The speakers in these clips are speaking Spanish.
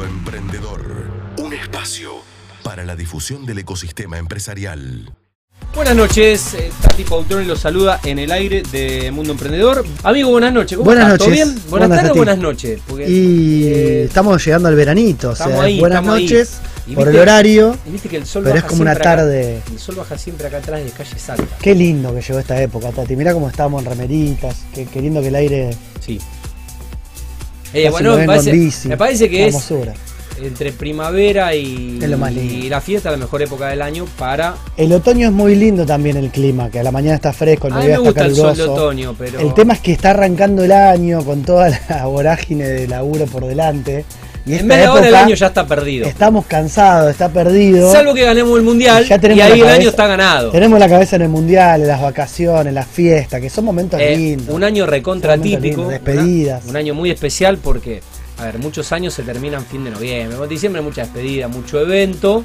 Mundo Emprendedor. Un espacio para la difusión del ecosistema empresarial. Buenas noches, eh, Tati Pautroni los saluda en el aire de Mundo Emprendedor. Amigo, buenas noches. ¿Cómo Buenas estás? ¿Todo noches. bien? Buenas, Buenas, tardes buenas noches. Porque, Y eh, estamos llegando al veranito, o sea, ahí, buenas ahí. noches por viste- el horario, y viste que el sol pero es baja como una siempre acá- tarde. el sol baja siempre acá atrás de calle Salta. Qué lindo que llegó esta época, Tati. Mirá cómo estábamos en remeritas, qué, qué lindo que el aire. Sí. Eh, bueno, me parece, en bici. me parece que es entre primavera y, Es lo más lindo. y la fiesta la mejor época del año para... El otoño es muy lindo también el clima, que a la mañana está fresco, el A está el sol de caluroso. otoño, pero... El tema es que está arrancando el año con toda la vorágine de laburo por delante. Y en de ahora el año ya está perdido. estamos cansados, está perdido. Salvo que ganemos el mundial Ya tenemos y ahí el año está ganado. Tenemos la cabeza en el mundial, en las vacaciones, las fiestas, que son momentos Eh, lindos. un año recontra típico. despedidas. una- un año muy especial porque, a ver, muchos años se terminan fin de noviembre. En diciembre mucha despedida, mucho evento.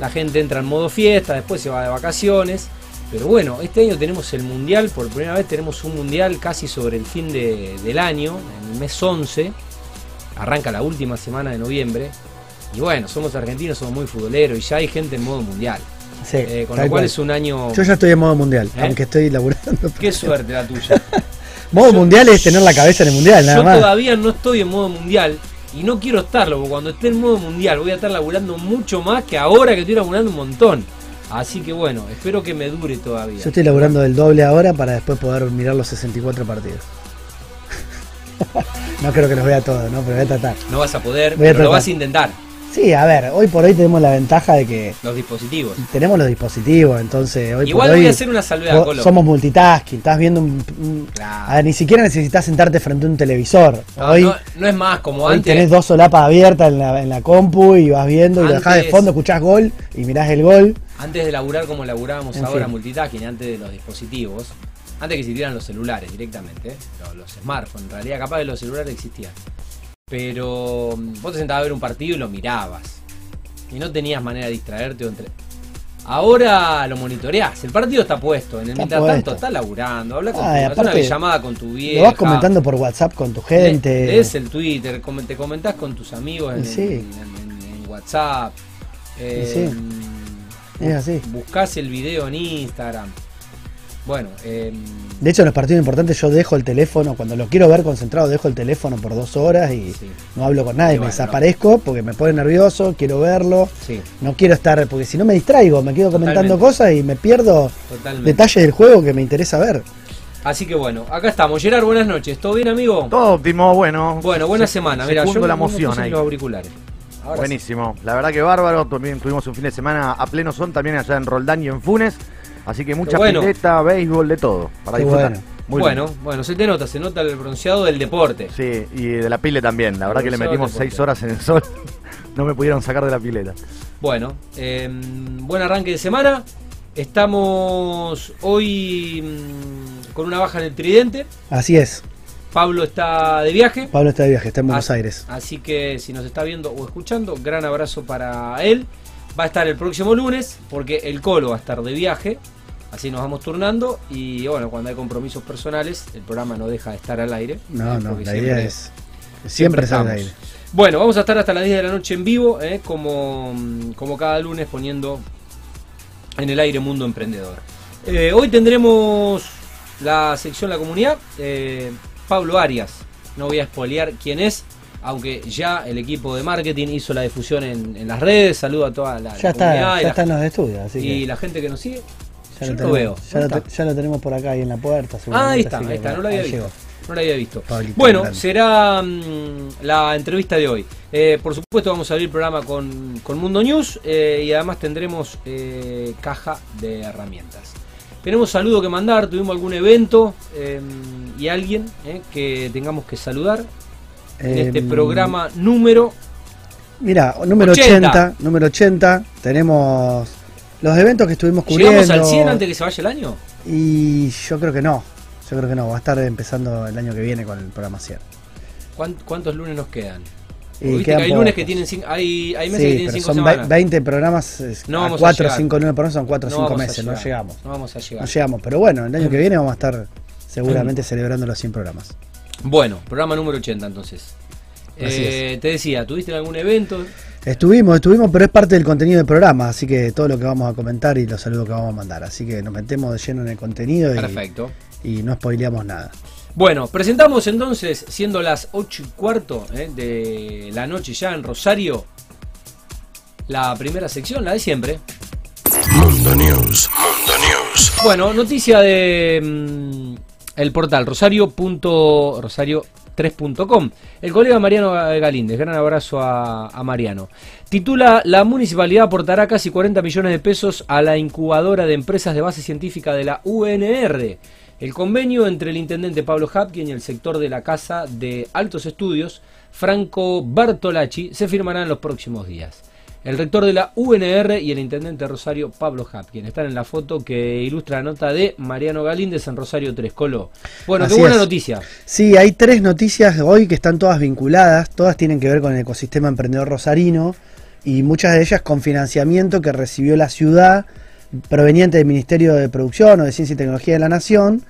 La gente entra en modo fiesta, después se va de vacaciones. Pero bueno, este año tenemos el mundial, por primera vez tenemos un mundial casi sobre el fin de- del año, en el mes 11. Arranca la última semana de noviembre. Y bueno, somos argentinos, somos muy futboleros y ya hay gente en modo mundial. Sí, Eh, con lo cual cual. es un año... Yo ya estoy en modo mundial, ¿Eh? aunque estoy laburando. Qué suerte la tuya. Modo Yo- mundial es tener la cabeza en el mundial, nada Yo más. todavía no estoy en modo mundial y no quiero estarlo, porque cuando esté en modo mundial voy a estar laburando mucho más que ahora que estoy laburando un montón. Así que bueno, espero que me dure todavía. Yo estoy laburando del doble ahora para después poder mirar los 64 partidos. no creo que los vea todos, ¿no? Pero voy a tratar. No vas a poder, a pero lo vas a intentar. Sí, a ver, hoy por hoy tenemos la ventaja de que Los dispositivos. tenemos los dispositivos, entonces hoy Igual por hoy voy a hacer una salvedad, Colo. somos multitasking, estás viendo un, un- Claro. a ver, ni siquiera necesitas sentarte frente a un televisor. No, hoy no- no es más como hoy antes. tenés dos solapas abiertas en la, en la compu y vas viendo y lo dejás de fondo, escuchás gol y mirás el gol. Antes de laburar como laburábamos En ahora fin. multitasking, antes de los dispositivos, antes que existieran los celulares directamente, ¿eh? los, los smartphones, en realidad capaz que los celulares existían. Pero mm, vos te sentabas a ver un partido y lo mirabas. Y no tenías manera de distraerte o entre... Ahora lo monitoreás, el partido está puesto, en el Está mientras puesto. tanto está laburando, habla con Ah, tu, una llamada con tu vieja. Lo vas comentando por WhatsApp con tu gente. lees el Twitter, te comentás con tus amigos en, Sí. en- en- en WhatsApp. eh, sí. Es así. Buscás el video en Instagram. Bueno, eh, De hecho, en los partidos importantes yo dejo el teléfono, cuando lo quiero ver concentrado, dejo el teléfono por dos horas y sí, no hablo con nadie, Y me bueno, desaparezco porque me pone nervioso, quiero verlo, sí, no quiero estar, porque si no me distraigo, me quedo comentando cosas y me pierdo totalmente. detalles del juego que me interesa ver. Así que bueno, acá estamos. Gerard, buenas noches. ¿Todo bien, amigo? Todo óptimo, bueno. Bueno, buena Se- semana. Mira, yo segundo la emoción ahí. los auriculares. Ahora Buenísimo. La verdad que bárbaro. También tuvimos un fin de semana a pleno son también allá en Roldán y en Funes. Así que mucha bueno. pileta, béisbol, de todo. Para Qué disfrutar. bueno. Muy bueno, lindo. bueno, se te nota, se nota el bronceado del deporte. Sí, y de la pile también. La verdad que le metimos seis horas en el sol. no me pudieron sacar de la pileta. Bueno, eh, buen arranque de semana. Estamos hoy mm, con una baja en el tridente. Así es, Pablo está de viaje. Pablo está de viaje, está en Buenos Así- Aires. Así que si nos está viendo o escuchando, gran abrazo para él. Va a estar el próximo lunes porque el Colo va a estar de viaje. Así nos vamos turnando y bueno, cuando hay compromisos personales, el programa no deja de estar al aire. No, ¿eh? no, la siempre- idea es siempre estar al aire. Bueno, vamos a estar hasta las 10 de la noche en vivo, ¿eh? como, como cada lunes poniendo en el aire Mundo Emprendedor. Eh, hoy tendremos la sección La Comunidad. eh, Pablo Arias, no voy a espolear quién es, aunque ya el equipo de marketing hizo la difusión en, en las redes. Saludo a toda la, la Ya está, comunidad y, ya la, está en los estudios, así y que la gente que nos sigue. Ya yo lo lo veo. tenemos, ya, ¿Dónde lo, está? te- ya lo tenemos por acá ahí en la puerta. Ah, ahí está, ahí está, no lo había visto. llegó. No lo había visto. Pablito, bueno, grande. será mm, la entrevista de hoy. Eh, por supuesto vamos a abrir el programa con, con Mundo News eh, y además tendremos eh, caja de herramientas. Tenemos saludo que mandar, tuvimos algún evento eh, y alguien que tengamos que saludar en este Em, programa número... Mira, número 80. 80. número 80, tenemos los eventos que estuvimos cubriendo. ¿Llegamos al 100 antes que se vaya el año? Y yo creo que no, yo creo que no, va a estar empezando el año que viene con el programa 100. ¿Cuán- ¿Cuántos lunes nos quedan? Quedan que hay lunes que tienen cinco, hay, hay meses Sí, que tienen pero 5 son ve- semanas. 20 programas, No a vamos a 4 o llegar. 5 lunes por son 4 o No 5 vamos a meses, no llegamos. No vamos a llegar. No llegamos, pero bueno, el año que viene vamos a estar seguramente celebrando los 100 programas. Bueno, programa número 80 entonces. Eh, te decía, ¿tuviste algún evento? Estuvimos, estuvimos, pero es parte del contenido del programa, así que todo lo que vamos a comentar y los saludos que vamos a mandar. Así que nos metemos de lleno en el contenido y, Perfecto. y no spoileamos nada. Bueno, presentamos entonces, siendo las 8 y cuarto eh, de la noche ya en Rosario, la primera sección, la de siempre. Mundo News. Mundo News. Bueno, noticia de mm, el portal rosario.rosario rosario3.com. El colega Mariano Galíndez, gran abrazo a, a Mariano. Titula La municipalidad aportará casi 40 millones de pesos a la incubadora de empresas de base científica de la UNR. El convenio entre el intendente Pablo Hapkin y el sector de la Casa de Altos Estudios, Franco Bartolacci, se firmará en los próximos días. El rector de la UNR y el intendente de Rosario, Pablo Hapkin, están en la foto que ilustra la nota de Mariano Galíndez en Rosario 3. Colo. Bueno, Así qué buena es. noticia. Sí, hay tres noticias hoy que están todas vinculadas, todas tienen que ver con el ecosistema emprendedor rosarino y muchas de ellas con financiamiento que recibió la ciudad proveniente del Ministerio de Producción o de Ciencia y Tecnología de la Nación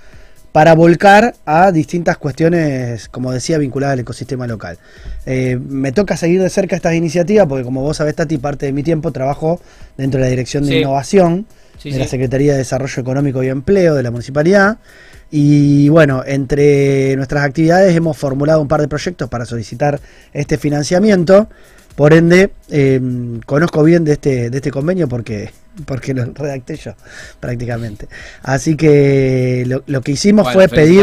para volcar a distintas cuestiones, como decía, vinculadas al ecosistema local. Eh, me toca seguir de cerca estas iniciativas porque como vos sabés, Tati, parte de mi tiempo trabajo dentro de la Dirección de Sí. Innovación Sí, de sí. la Secretaría de Desarrollo Económico y Empleo de la Municipalidad. Y bueno, entre nuestras actividades hemos formulado un par de proyectos para solicitar este financiamiento. Por ende, eh, conozco bien de este, de este convenio porque, porque lo redacté yo prácticamente. Así que lo, lo que hicimos Bueno, fue pedir,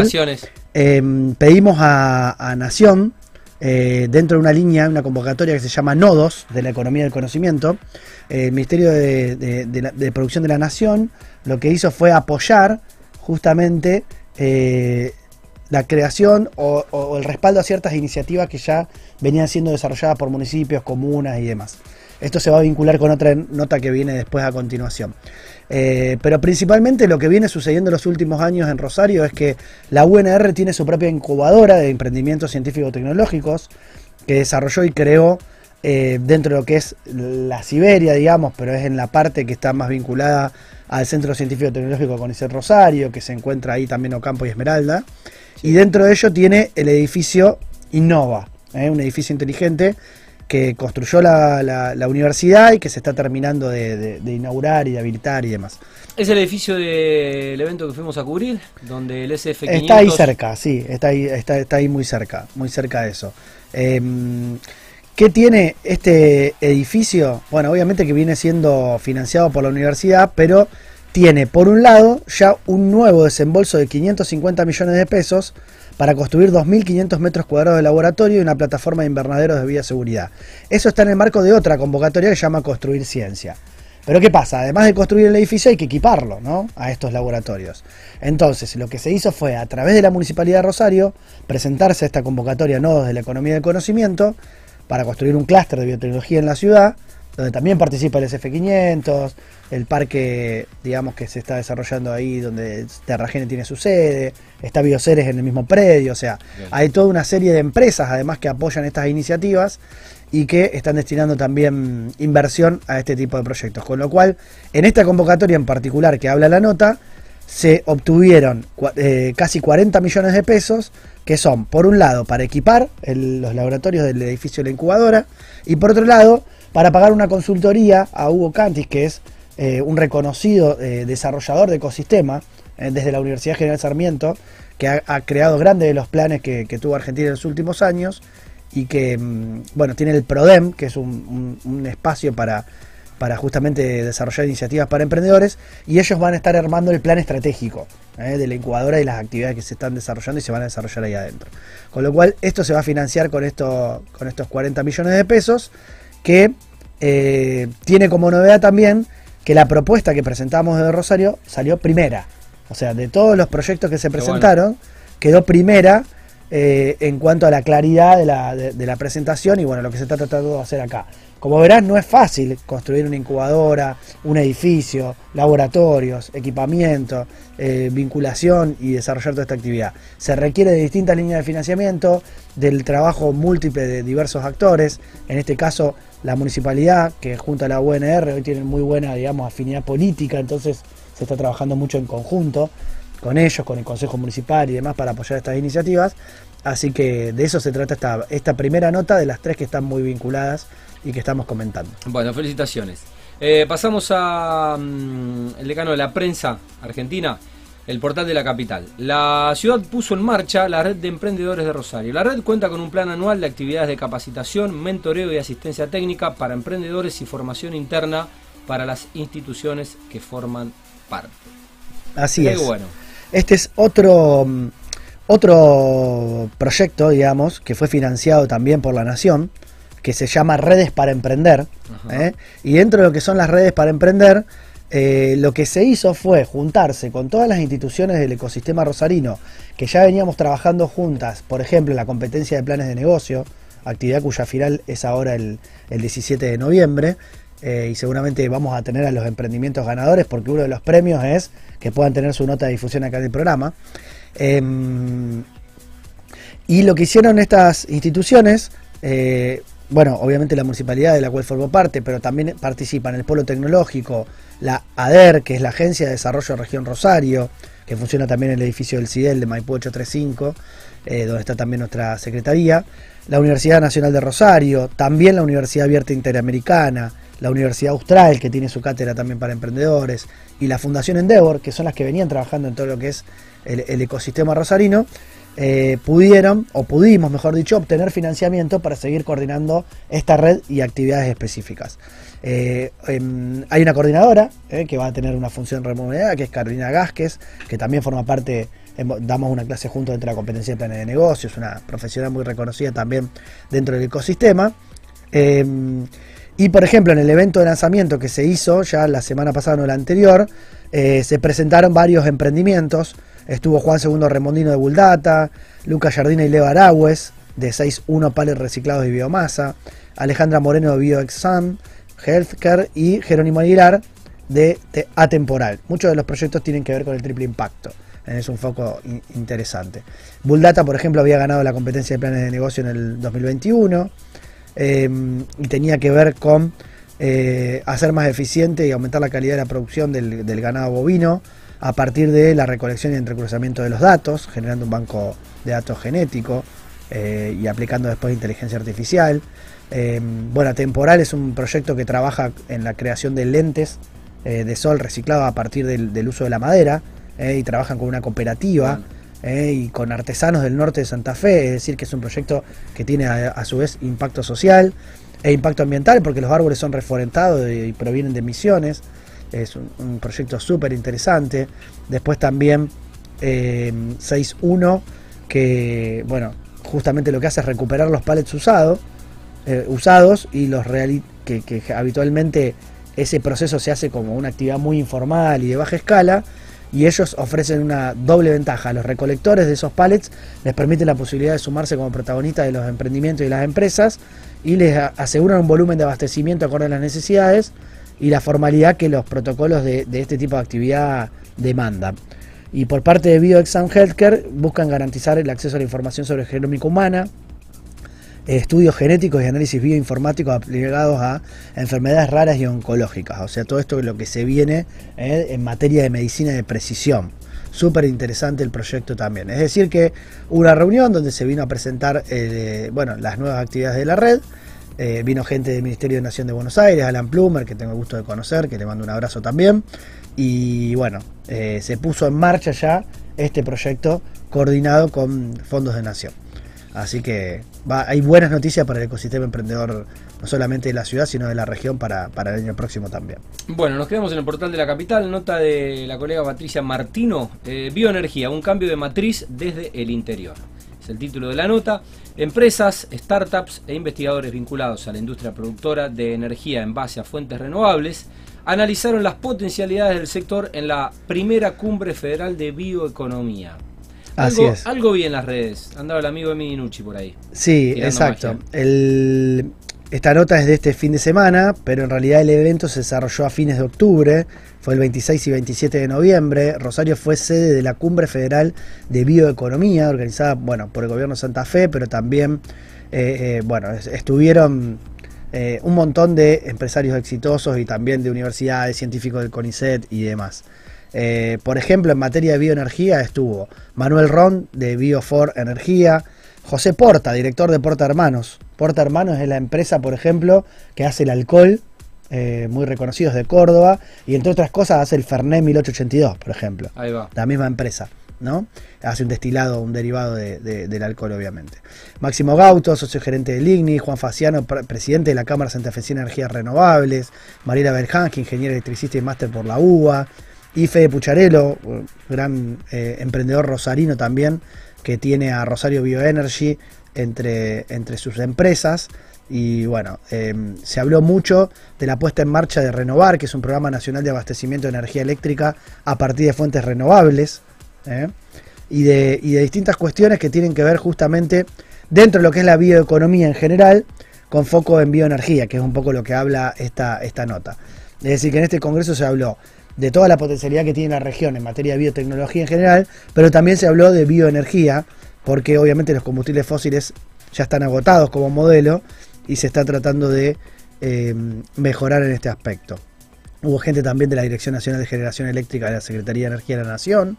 eh, pedimos a, a Nación, eh, dentro de una línea, una convocatoria que se llama Nodos de la Economía del Conocimiento, eh, el Ministerio de, de- de la- de Producción de la Nación lo que hizo fue apoyar justamente eh, la creación o, o el respaldo a ciertas iniciativas que ya venían siendo desarrolladas por municipios, comunas y demás. Esto se va a vincular con otra nota que viene después a continuación. Eh, pero principalmente lo que viene sucediendo en los últimos años en Rosario es que la UNR tiene su propia incubadora de emprendimientos científico-tecnológicos que desarrolló y creó eh, dentro de lo que es la Siberia, digamos, pero es en la parte que está más vinculada al Centro Científico Tecnológico CONICET Rosario, que se encuentra ahí también Ocampo y Esmeralda. Y dentro de ello tiene el edificio Innova, ¿eh? un edificio inteligente que construyó la, la- la universidad y que se está terminando de, de- de inaugurar y de habilitar y demás. Es el edificio del evento que fuimos a cubrir, donde el SF500... Está ahí cerca, sí, está ahí, está, está ahí muy cerca, muy cerca de eso. Em, ¿Qué tiene este edificio? Bueno, obviamente que viene siendo financiado por la universidad, pero tiene, por un lado, ya un nuevo desembolso de 550 millones de pesos para construir 2.500 metros cuadrados de laboratorio y una plataforma de invernaderos de bioseguridad. Eso está en el marco de otra convocatoria que se llama Construir Ciencia. Pero ¿qué pasa? Además de construir el edificio hay que equiparlo, ¿no? A estos laboratorios. Entonces, lo que se hizo fue, a través de la Municipalidad de Rosario, presentarse a esta convocatoria Nodos de la Economía del Conocimiento para construir un clúster de biotecnología en la ciudad, donde también participa el SF500, el parque, digamos, que se está desarrollando ahí, donde Terragene tiene su sede, está Bioceres en el mismo predio, o sea, Bien. hay toda una serie de empresas además que apoyan estas iniciativas y que están destinando también inversión a este tipo de proyectos. Con lo cual, en esta convocatoria en particular que habla la nota, se obtuvieron eh, casi 40 millones de pesos, que son, por un lado, para equipar el- los laboratorios del edificio de la incubadora, y por otro lado, para pagar una consultoría a Hugo Cantis, que es eh, un reconocido eh, desarrollador de ecosistema eh, desde la Universidad General Sarmiento, que ha, creado grandes de los planes que, tuvo Argentina en los últimos años y que, mm, bueno, tiene el PRODEM, que es un, espacio para, para justamente desarrollar iniciativas para emprendedores, y ellos van a estar armando el plan estratégico de la incubadora y las actividades que se están desarrollando y se van a desarrollar ahí adentro. Con lo cual, esto se va a financiar con, con estos 40 millones de pesos, que eh, tiene como novedad también que la propuesta que presentamos de Rosario salió primera. O sea, de todos los proyectos que se bueno. presentaron, quedó primera eh, en cuanto a la claridad de la, de- de la presentación y bueno, lo que se está tratando de hacer acá. Como verás, no es fácil construir una incubadora, un edificio, laboratorios, equipamiento, eh, vinculación y desarrollar toda esta actividad. Se requiere de distintas líneas de financiamiento, del trabajo múltiple de diversos actores, en este caso la municipalidad, que junto a la UNR hoy tienen muy buena, digamos, afinidad política, entonces se está trabajando mucho en conjunto. con ellos, con el Consejo Municipal y demás para apoyar estas iniciativas. Así que de eso se trata esta, esta primera nota de las tres que están muy vinculadas y que estamos comentando. Bueno, felicitaciones. Eh, pasamos a mm, decano de la prensa argentina, el portal de la capital. La ciudad puso en marcha la red de emprendedores de Rosario. La red cuenta con un plan anual de actividades de capacitación, mentoreo y asistencia técnica para emprendedores y formación interna para las instituciones que forman parte. Así es. Bueno. Este es otro, otro proyecto, digamos, que fue financiado también por la Nación, que se llama Redes para Emprender. ¿eh? Y dentro de lo que son las redes para emprender, eh, lo que se hizo fue juntarse con todas las instituciones del ecosistema rosarino que ya veníamos trabajando juntas, por ejemplo, la competencia de planes de negocio, actividad cuya final es ahora el, 17 de noviembre, eh, y seguramente vamos a tener a los emprendimientos ganadores porque uno de los premios es que puedan tener su nota de difusión acá en el programa. Em, y lo que hicieron estas instituciones, bueno, obviamente la municipalidad de la cual formo parte, pero también participan el Polo Tecnológico, la ADER, que es la Agencia de Desarrollo de Región Rosario, que funciona también en el edificio del CIDEL de Maipú 835, eh, donde está también nuestra secretaría, la Universidad Nacional de Rosario, también la Universidad Abierta Interamericana, la Universidad Austral, que tiene su cátedra también para emprendedores, y la Fundación Endeavor, que son las que venían trabajando en todo lo que es el ecosistema rosarino, eh, pudieron, o pudimos, mejor dicho, obtener financiamiento para seguir coordinando esta red y actividades específicas. Eh, em, hay una coordinadora eh, que va a tener una función remunerada, que es Carolina Gásquez, que también forma parte, em, damos una clase junto entre la competencia de planes de negocios, una profesional muy reconocida también dentro del ecosistema. Em, y por ejemplo, en el evento de lanzamiento que se hizo ya la semana pasada o la anterior, se presentaron varios emprendimientos Estuvo Juan Segundo Remondino de Buldata, Lucas Jardina y Leo Aragües de 6.1 Pales Reciclados de Biomasa, Alejandra Moreno de BioExam, Healthcare y Jerónimo Aguilar de Atemporal. Muchos de los proyectos tienen que ver con el triple impacto. Es un foco interesante. Buldata, por ejemplo, había ganado la competencia de planes de negocio en el 2021 em, y tenía que ver con eh, hacer más eficiente y aumentar la calidad de la producción del ganado bovino a partir de la recolección y entrecruzamiento de los datos, generando un banco de datos genético eh, y aplicando después inteligencia artificial. Eh, bueno, Temporal es un proyecto que trabaja en la creación de lentes eh, de sol reciclados a partir del, uso de la madera y trabajan con una cooperativa. y con artesanos del norte de Santa Fe, es decir, que es un proyecto que tiene a, su vez impacto social e impacto ambiental, porque los árboles son reforestados y provienen de emisiones es un, proyecto súper interesante. Después también eh, 6.1, que bueno, justamente lo que hace es recuperar los pallets usados, eh, usados y los que, que habitualmente ese proceso se hace como una actividad muy informal y de baja escala. Y ellos ofrecen una doble ventaja. Los recolectores de esos pallets les permite la posibilidad de sumarse como protagonistas de los emprendimientos y las empresas y les aseguran un volumen de abastecimiento acorde a las necesidades y la formalidad que los protocolos de, este tipo de actividad demandan. Y por parte de BioExam Healthcare buscan garantizar el acceso a la información sobre genómica humana, estudios genéticos y análisis bioinformáticos aplicados a enfermedades raras y oncológicas. O sea, todo esto es lo que se viene eh, en materia de medicina de precisión. Súper interesante el proyecto también. Es decir, que una reunión donde se vino a presentar eh, bueno, las nuevas actividades de la red eh, vino gente del Ministerio de Nación de Buenos Aires, Alan Plumer, que tengo el gusto de conocer, que le mando un abrazo también. Y bueno, eh, se puso en marcha ya este proyecto coordinado con fondos de nación. Así que hay buenas noticias para el ecosistema emprendedor, no solamente de la ciudad, sino de la región para, el año próximo también. Bueno, nos quedamos en el portal de la capital, nota de la colega Patricia Martino, eh, bioenergía, un cambio de matriz desde el interior es el título de la nota, empresas, startups e investigadores vinculados a la industria productora de energía en base a fuentes renovables analizaron las potencialidades del sector en la primera cumbre federal de bioeconomía. Así algo, es. Algo vi en las redes. Andaba el amigo Emi Nucci por ahí. Sí, exacto. Esta nota es de este fin de semana, pero en realidad el evento se desarrolló a fines de octubre fue el 26 y 27 de noviembre. Rosario fue sede de la Cumbre Federal de Bioeconomía, organizada bueno, por el gobierno de Santa Fe, pero también eh, eh, bueno, estuvieron eh, un montón de empresarios exitosos y también de universidades, científicos del CONICET y demás. Por ejemplo, en materia de bioenergía estuvo Manuel Ron de Biofor Energía, José Porta, director de Porta Hermanos. Porta Hermanos es la empresa, por ejemplo, que hace el alcohol, eh, muy reconocidos de Córdoba, y entre otras cosas hace el Fernet 1882, por ejemplo. Ahí va. La misma empresa. ¿no? Hace un destilado, un derivado de- de- del alcohol, obviamente. Máximo Gauto, socio gerente del IGNI, Juan Faciano, pre- presidente de la Cámara Santafesina de Energías Renovables, Mariela Berjans, ingeniera electricista y máster por la UBA, y Fede Pucharello, gran eh, emprendedor rosarino también, que tiene a Rosario Bioenergy entre, entre sus empresas. Y bueno, eh, se habló mucho de la puesta en marcha de Renovar, que es un programa nacional de abastecimiento de energía eléctrica a partir de fuentes renovables. ¿eh? Y, de, y de distintas cuestiones que tienen que ver justamente dentro de lo que es la bioeconomía en general, con foco en bioenergía, que es un poco lo que habla esta, esta nota. Es decir, que en este congreso se habló de toda la potencialidad que tiene la región en materia de biotecnología en general, pero también se habló de bioenergía, porque obviamente los combustibles fósiles ya están agotados como modelo y se está tratando de eh, mejorar en este aspecto. Hubo gente también de la Dirección Nacional de Generación Eléctrica de la Secretaría de Energía de la Nación.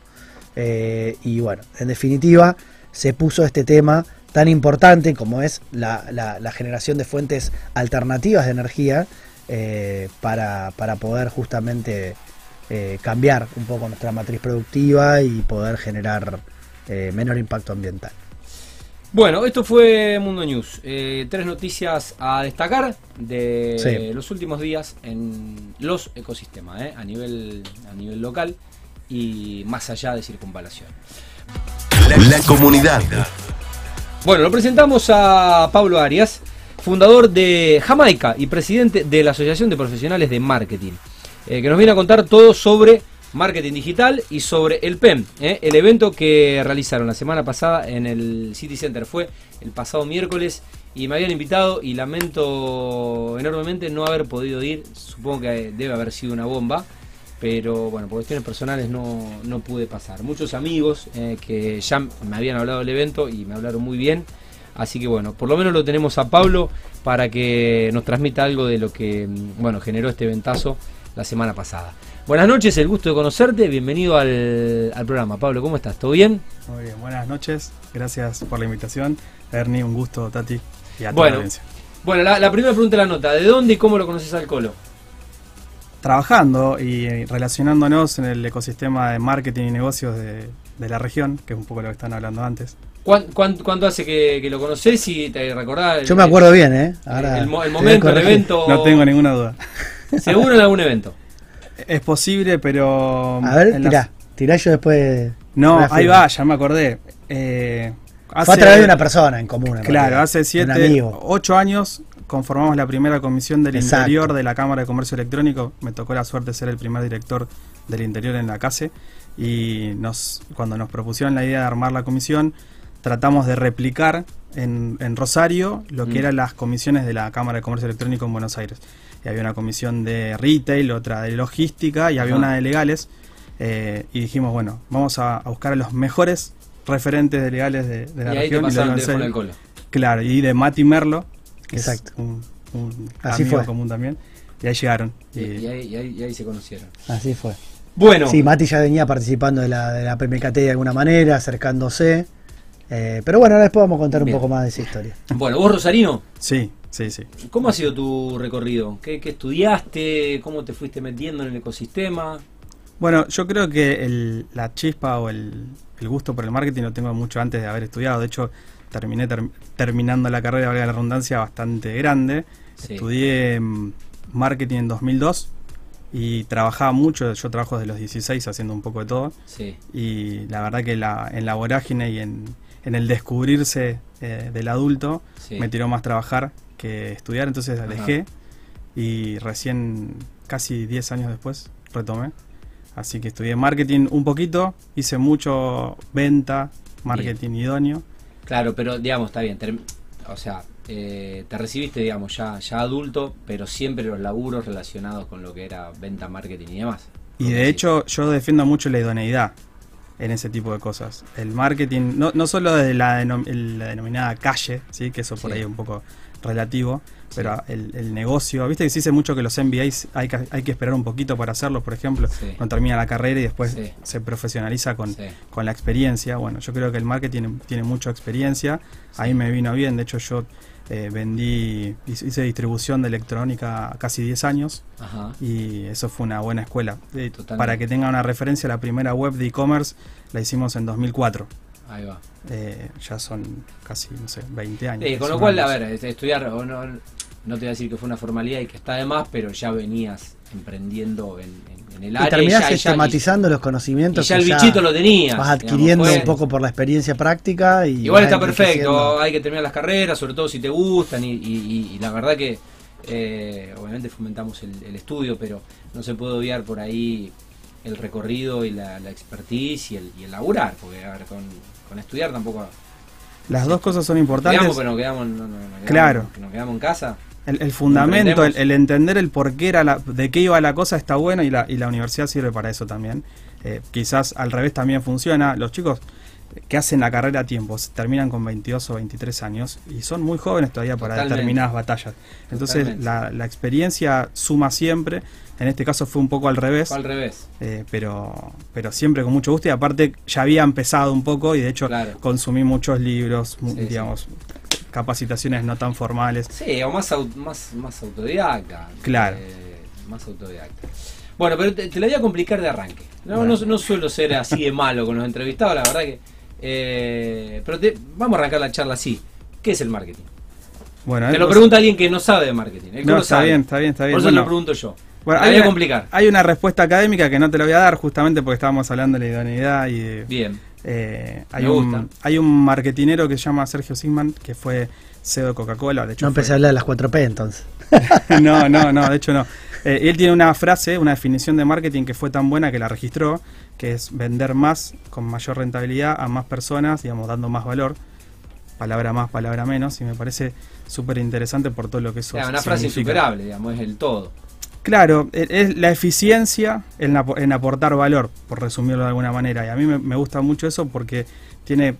eh, y bueno, en definitiva, se puso este tema tan importante como es la, la- la generación de fuentes alternativas de energía eh, para, para poder justamente eh, cambiar un poco nuestra matriz productiva y poder generar eh, menor impacto ambiental. Bueno, esto fue Mundo News. Eh, tres noticias a destacar de Sí. los últimos días en los ecosistemas, eh, a, nivel, a nivel local y más allá de circunvalación. La comunidad. Bueno, lo presentamos a Pablo Arias, fundador de Jamaica y presidente de la Asociación de Profesionales de Marketing, eh, que nos viene a contar todo sobre marketing digital y sobre el PEM, eh, el evento que realizaron la semana pasada en el City Center. Fue el pasado miércoles y me habían invitado y lamento enormemente no haber podido ir. Supongo que debe haber sido una bomba pero bueno, por cuestiones personales no, no pude pasar. Muchos amigos eh, que ya me habían hablado del evento y me hablaron muy bien, así que bueno, por lo menos lo tenemos a Pablo para que nos transmita algo de lo que mm, bueno generó este eventazo la semana pasada. Buenas noches, el gusto de conocerte, bienvenido al, al programa. Pablo, ¿cómo estás? ¿Todo bien? Muy bien, buenas noches. Gracias por la invitación. Ernie, un gusto, Tati. Y a toda Bueno. la audiencia. Bueno, la, la primera pregunta de la nota, ¿de dónde y cómo lo conoces al Colo? Trabajando y eh, relacionándonos en el ecosistema de marketing y negocios de, de la región, que es un poco lo que están hablando antes. ¿Cuán- cuán- ¿Cuánto hace que, que lo conoces y te recordás? el- Yo me acuerdo bien, ¿eh? Ahora el, mo- el momento, el evento. No tengo ninguna duda. Seguro en algún evento. Es posible, pero... A ver, las- tirá. Tirá yo después. No, ahí va, ya me acordé. Eh, Fue a través de una persona en común. Claro, hace Un siete, amigo. ocho años conformamos la primera comisión del Exacto. interior de la Cámara de Comercio Electrónico. Me tocó la suerte de ser el primer director del interior en la CASE. Y nos, cuando nos propusieron la idea de armar la comisión, tratamos de replicar en, en Rosario lo que Mm. eran las comisiones de la Cámara de Comercio Electrónico en Buenos Aires. Y había una comisión de retail, otra de logística y había Ajá. una de legales. Eh, y dijimos, bueno, vamos a, a buscar a los mejores referentes de legales de, de la y ahí te región. y lo Colo. Claro, y de Mati Merlo, que Exacto. es un, un Así amigo fue. común también. Y ahí llegaron. Y, Y- y ahí, y ahí- y ahí se conocieron. Así fue. Bueno, Sí, Mati ya venía participando de la, de la PMKT de alguna manera, acercándose. Eh, pero bueno, ahora después vamos a contar un Bien. poco más de esa historia. bueno, vos Rosarino, sí, sí, sí. ¿cómo ha sido tu recorrido? ¿Qué, qué estudiaste? ¿Cómo te fuiste metiendo en el ecosistema? Bueno, yo creo que el- la chispa o el, el gusto por el marketing lo tengo mucho antes de haber estudiado. De hecho, terminé ter- terminando la carrera, valga la redundancia, bastante grande. Sí. Estudié mm, marketing en 2002 y trabajaba mucho. Yo trabajo desde los 16 haciendo un poco de todo. Sí. y la verdad que la, en la vorágine y en, en el descubrirse eh, del adulto Sí. me tiró más trabajar que estudiar, entonces Ajá. alejé y recién, casi 10 años después, retomé. Así que estudié marketing un poquito, hice mucho venta, marketing idóneo. Claro, pero digamos, está bien. o sea, eh, te recibiste, digamos, ya, ya adulto, pero siempre los laburos relacionados con lo que era venta, marketing y demás. Y de hecho yo defiendo mucho la idoneidad. En ese tipo de cosas. El marketing, no, no solo desde la, denom- la denominada calle, ¿sí? que eso por Sí. ahí es un poco relativo, pero el, el negocio, viste que se dice mucho que los MBAs hay que, hay que esperar un poquito para hacerlos, por ejemplo, Sí. cuando termina la carrera y después se profesionaliza con, con la experiencia. Bueno, yo creo que el marketing tiene mucha experiencia, ahí me vino bien, de hecho yo eh, vendí, hice distribución de electrónica casi 10 años Ajá. y eso fue una buena escuela. Eh, para que tenga una referencia, la primera web de e-commerce la hicimos en 2004. Ahí va. Eh, ya son casi, no sé, 20 años. Con lo cual, a ver, estudiar, o no, no te voy a decir que fue una formalidad y que está de más, pero ya venías emprendiendo en, en- en el Y área. terminás ya- ya- sistematizando los y conocimientos. ya que el bichito lo tenías. Vas digamos, adquiriendo un poco por la experiencia práctica. y Igual está perfecto, hay que terminar las carreras, sobre todo si te gustan y, y- y- y la verdad que eh, obviamente fomentamos el, el estudio, pero no se puede obviar por ahí el recorrido y la, la expertise y el, y el laburar, porque a ver, con, con estudiar tampoco... Las dos cosas son importantes. Quedamos, pero nos quedamos, no- no- nos quedamos- Claro. nos quedamos en casa. El, el fundamento, el, entender el por qué era la, de qué iba la cosa está bueno y la, y la universidad sirve para eso también. Eh, quizás al revés también funciona. Los chicos que hacen la carrera a tiempo se terminan con 22 o 23 años y son muy jóvenes todavía para Totalmente. determinadas batallas. Entonces la, la experiencia suma siempre. En este caso fue un poco al revés. Fue al revés. Eh, pero, pero siempre con mucho gusto y aparte ya había empezado un poco y de hecho Claro. consumí muchos libros, sí. Capacitaciones no tan formales. Sí, o más, au- más, más autodidacta. Claro. Eh, más autodidacta. Bueno, pero te, te la voy a complicar de arranque. No, Bueno. no, no suelo ser así de malo con los entrevistados, la verdad que... eh, pero te- vamos a arrancar la charla así. ¿Qué es el marketing? Bueno, Te lo pregunta alguien que no sabe de marketing. El No, lo está sabe. bien, está bien, está bien. Por eso Bueno, lo pregunto yo. Bueno, la hay voy a una, complicar. hay una respuesta académica que no te la voy a dar justamente porque estábamos hablando de la idoneidad y de, Bien. Eh, hay, un, hay un marketinero que se llama Sergio Sigman que fue CEO de Coca-Cola. De hecho, No empecé a hablar de las 4P entonces. no, no, no, de hecho no. Eh, él tiene una frase, una definición de marketing que fue tan buena que la registró, que es vender más con mayor rentabilidad a más personas, digamos, dando más valor. Palabra más, palabra menos, y me parece súper interesante por todo lo que eso O sea, una frase insuperable, digamos, es el todo. Claro, e- es la eficiencia en, en aportar valor, por resumirlo de alguna manera. Y a mí me, me gusta mucho eso porque tiene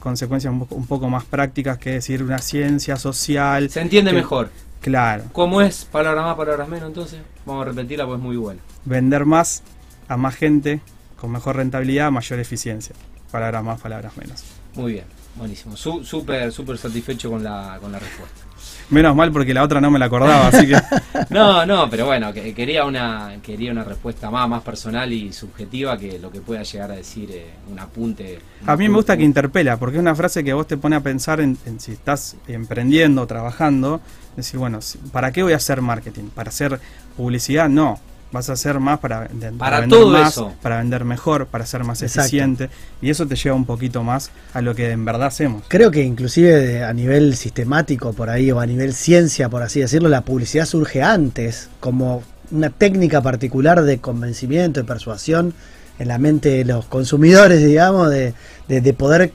consecuencias un poco, un poco más prácticas que decir una ciencia social. Se entiende que- mejor. Claro, ¿Cómo es? Palabras más, palabras menos, entonces. Vamos a repetirla porque es muy buena. vender más a más gente con mejor rentabilidad, mayor eficiencia. Palabras más, palabras menos. Muy bien, buenísimo. Su- Súper, súper satisfecho con la, con la respuesta. Menos mal porque la otra no me la acordaba, así que... No, no, pero bueno, que- quería una, quería una respuesta más, más personal y subjetiva que lo que pueda llegar a decir eh, un apunte. A mí me gusta que interpela, porque es una frase que vos te pone a pensar en, en si estás emprendiendo, trabajando, decir, bueno, ¿para qué voy a hacer marketing? ¿Para hacer publicidad? No. Vas a hacer más para, de- Para vender todo más, eso. para vender mejor, para ser más Exacto. eficiente, y eso te lleva un poquito más a lo que en verdad hacemos. Creo que inclusive de- a nivel sistemático por ahí o a nivel ciencia, por así decirlo, la publicidad surge antes como una técnica particular de convencimiento, de persuasión en la mente de los consumidores, digamos, de, de- de poder...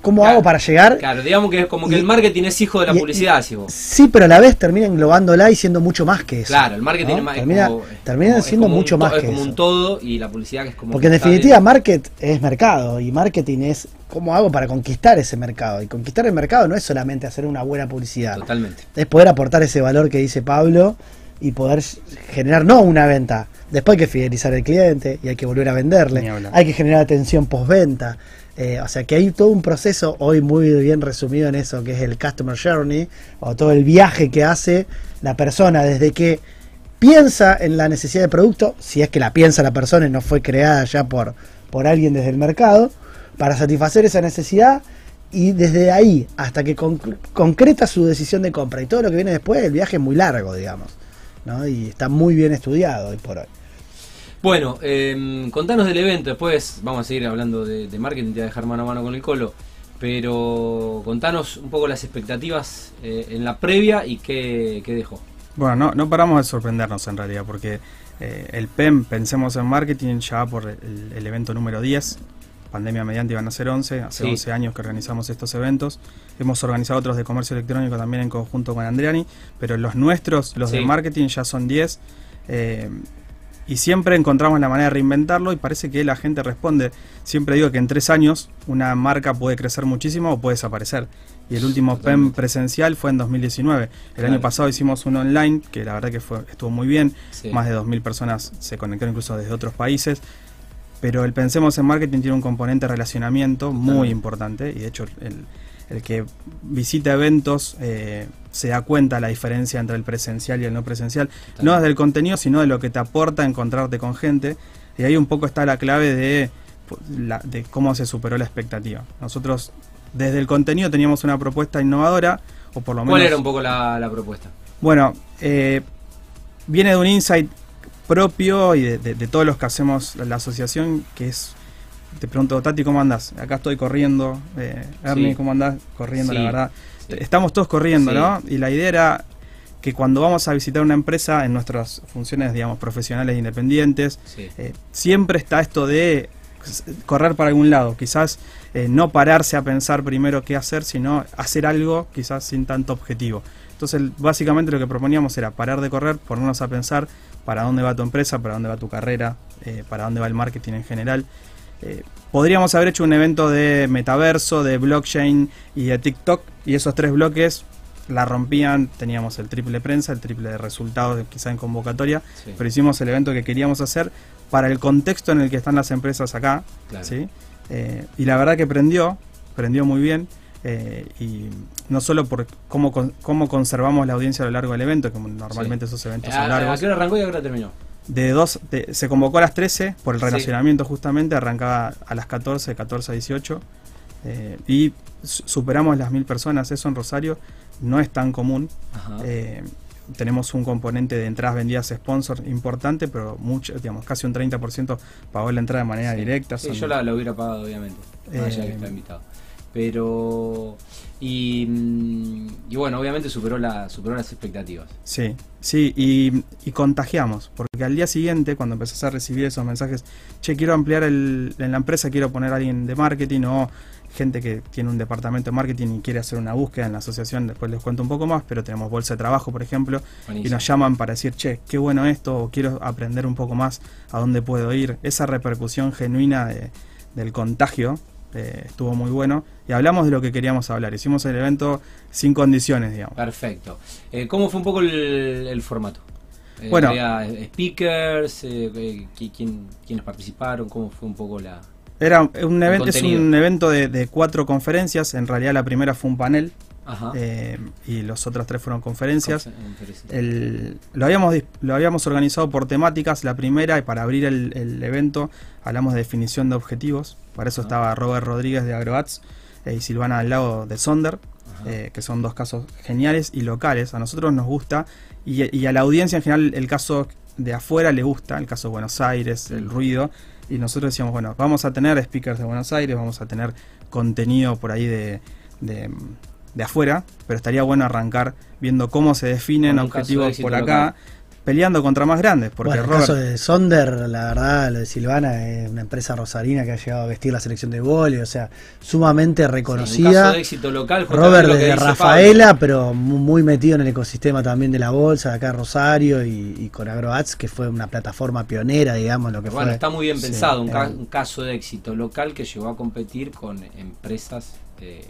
¿Cómo Claro, hago para llegar? Claro, digamos que es como que Y- el marketing es hijo de la y- publicidad, si vos. Sí, pero a la vez termina englobándola y siendo mucho más que eso. Claro, el marketing ¿no? es Termina, como- termina como- es siendo como mucho más Es que como eso. un todo y la publicidad que es como. Porque en definitiva market es mercado y marketing es cómo hago para conquistar ese mercado. Y conquistar el mercado no es solamente hacer una buena publicidad, Totalmente. es poder aportar ese valor que dice Pablo y poder generar no una venta. Después hay que fidelizar al cliente y hay que volver a venderle. Hay que generar atención postventa. Eh, o sea que hay todo un proceso hoy muy bien resumido en eso que es el customer journey o todo el viaje que hace la persona desde que piensa en la necesidad de producto, si es que la piensa la persona y no fue creada ya por, por alguien desde el mercado, para satisfacer esa necesidad y desde ahí hasta que conc- concreta su decisión de compra y todo lo que viene después, el viaje es muy largo, digamos, ¿no? y está muy bien estudiado hoy por hoy. Bueno, eh, contanos del evento, después vamos a seguir hablando de, de marketing, te voy a dejar mano a mano con el colo, pero contanos un poco las expectativas eh, en la previa y qué, qué dejó. Bueno, no, no paramos de sorprendernos en realidad, porque eh, el PEM, pensemos en marketing, ya por el, el evento número 10. Pandemia mediante iban a ser 11, hace Sí. 11 años que organizamos estos eventos. Hemos organizado otros de comercio electrónico también en conjunto con Andriani, pero los nuestros, los Sí. de marketing, ya son 10. Eh, y siempre encontramos la manera de reinventarlo y parece que la gente responde. Siempre digo que en tres años una marca puede crecer muchísimo o puede desaparecer. Y el último PEM Totalmente. presencial fue en 2019. El Claro. año pasado hicimos uno online, que la verdad que fue, estuvo muy bien. Sí. Más de 2.000 personas se conectaron incluso desde otros países. Pero el Pensemos en Marketing tiene un componente de relacionamiento muy importante. Y de hecho el, el que visita eventos eh, se da cuenta la diferencia entre el presencial y el no presencial. No desde el contenido, sino de lo que te aporta encontrarte con gente. Y ahí un poco está la clave de, la- de cómo se superó la expectativa. Nosotros desde el contenido teníamos una propuesta innovadora, o por lo menos... ¿Cuál era un poco la, la propuesta? Bueno, eh, viene de un insight propio y de, de- de todos los que hacemos la asociación, que es, te pregunto, Tati, ¿cómo andás? Acá estoy corriendo, eh, Ernie, Sí. ¿cómo andás? Corriendo, Sí, la verdad. sí. Estamos todos corriendo. ¿no? Y la idea era que cuando vamos a visitar una empresa en nuestras funciones, digamos, profesionales e independientes, eh, siempre está esto de correr para algún lado, quizás eh, no pararse a pensar primero qué hacer, sino hacer algo quizás sin tanto objetivo. Entonces, básicamente lo que proponíamos era parar de correr, ponernos a pensar para dónde va tu empresa, para dónde va tu carrera, eh, para dónde va el marketing en general. Eh, podríamos haber hecho un evento de metaverso, de blockchain y de TikTok, y esos tres bloques la rompían, teníamos el triple prensa, el triple de resultados quizá en convocatoria, Sí. pero hicimos el evento que queríamos hacer para el contexto en el que están las empresas acá, Claro. ¿sí? Eh, y la verdad que prendió, prendió muy bien, eh, y no solo por cómo, cómo conservamos la audiencia a lo largo del evento, como normalmente esos eventos ¿A, son a largos. qué hora arrancó y a qué hora terminó? De dos, de- se convocó a las 13 por el Sí. relacionamiento justamente, arrancaba a las 14, 14 a 18, eh, y su- superamos las mil personas, eso en Rosario no es tan común. Ajá. Eh, tenemos un componente de entradas vendidas sponsor importante, pero mucho, digamos, casi un 30% pagó la entrada de manera Sí. directa. Sí, son- yo la, la hubiera pagado, obviamente. Eh, que está invitado. Pero. Y, mm, y bueno, obviamente superó, la, superó las expectativas. Sí, sí, y, y contagiamos, porque al día siguiente, cuando empezás a recibir esos mensajes, che, quiero ampliar el, en la empresa, quiero poner a alguien de marketing o gente que tiene un departamento de marketing y quiere hacer una búsqueda en la asociación, después les cuento un poco más, pero tenemos bolsa de trabajo, por ejemplo, y nos llaman para decir, che, qué bueno esto, o quiero aprender un poco más a dónde puedo ir. Esa repercusión genuina de- del contagio eh, estuvo muy bueno. Y hablamos de lo que queríamos hablar. Hicimos el evento sin condiciones, digamos. Perfecto. Eh, ¿Cómo fue un poco el, el formato? Eh, Bueno. había speakers, eh, eh, qui- quién- quiénes participaron, cómo fue un poco la... Era un evento, es un evento de, de cuatro conferencias. En realidad la primera fue un panel. Eh, y los otros tres fueron conferencias. Confer- conferencia. El- lo, habíamos, lo habíamos organizado por temáticas. La primera, y para abrir el, el evento, hablamos de definición de objetivos. Para eso Ajá. estaba Robert Rodríguez de AgroAds eh, y Silvana al lado de Sonder, eh, que son dos casos geniales y locales. A nosotros nos gusta y, y a la audiencia en general el caso de afuera le gusta, el caso de Buenos Aires, el ruido. Y nosotros decíamos, bueno, vamos a tener speakers de Buenos Aires, vamos a tener contenido por ahí de, de, de afuera, pero estaría bueno arrancar viendo cómo se definen de objetivos por acá, local. peleando contra más grandes, porque bueno, el Robert... caso de Sonder, la verdad, lo de Silvana es una empresa rosarina que ha llegado a vestir la selección de vóley, o sea, sumamente Sí, un reconocida. caso de éxito local. Robert lo que de dice Rafaela, Pablo. pero mu- muy metido en el ecosistema también de la bolsa, de acá Rosario y, y con AgroAds, que fue una plataforma pionera, digamos, lo que Bueno, fue. está muy bien Sí, pensado, un, ca- eh, un caso de éxito local que llegó a competir con empresas eh,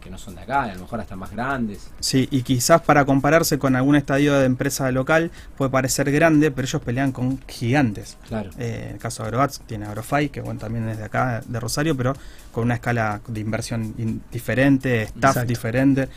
que no son de acá, a lo mejor hasta más grandes. Sí, y quizás para compararse con algún estadio de empresa local puede parecer grande, pero ellos pelean con gigantes. Claro. Eh, el caso de Agroats tiene Agrofy, que bueno, también es de acá, de Rosario, pero con una escala de inversión in- diferente, staff Exacto. diferente.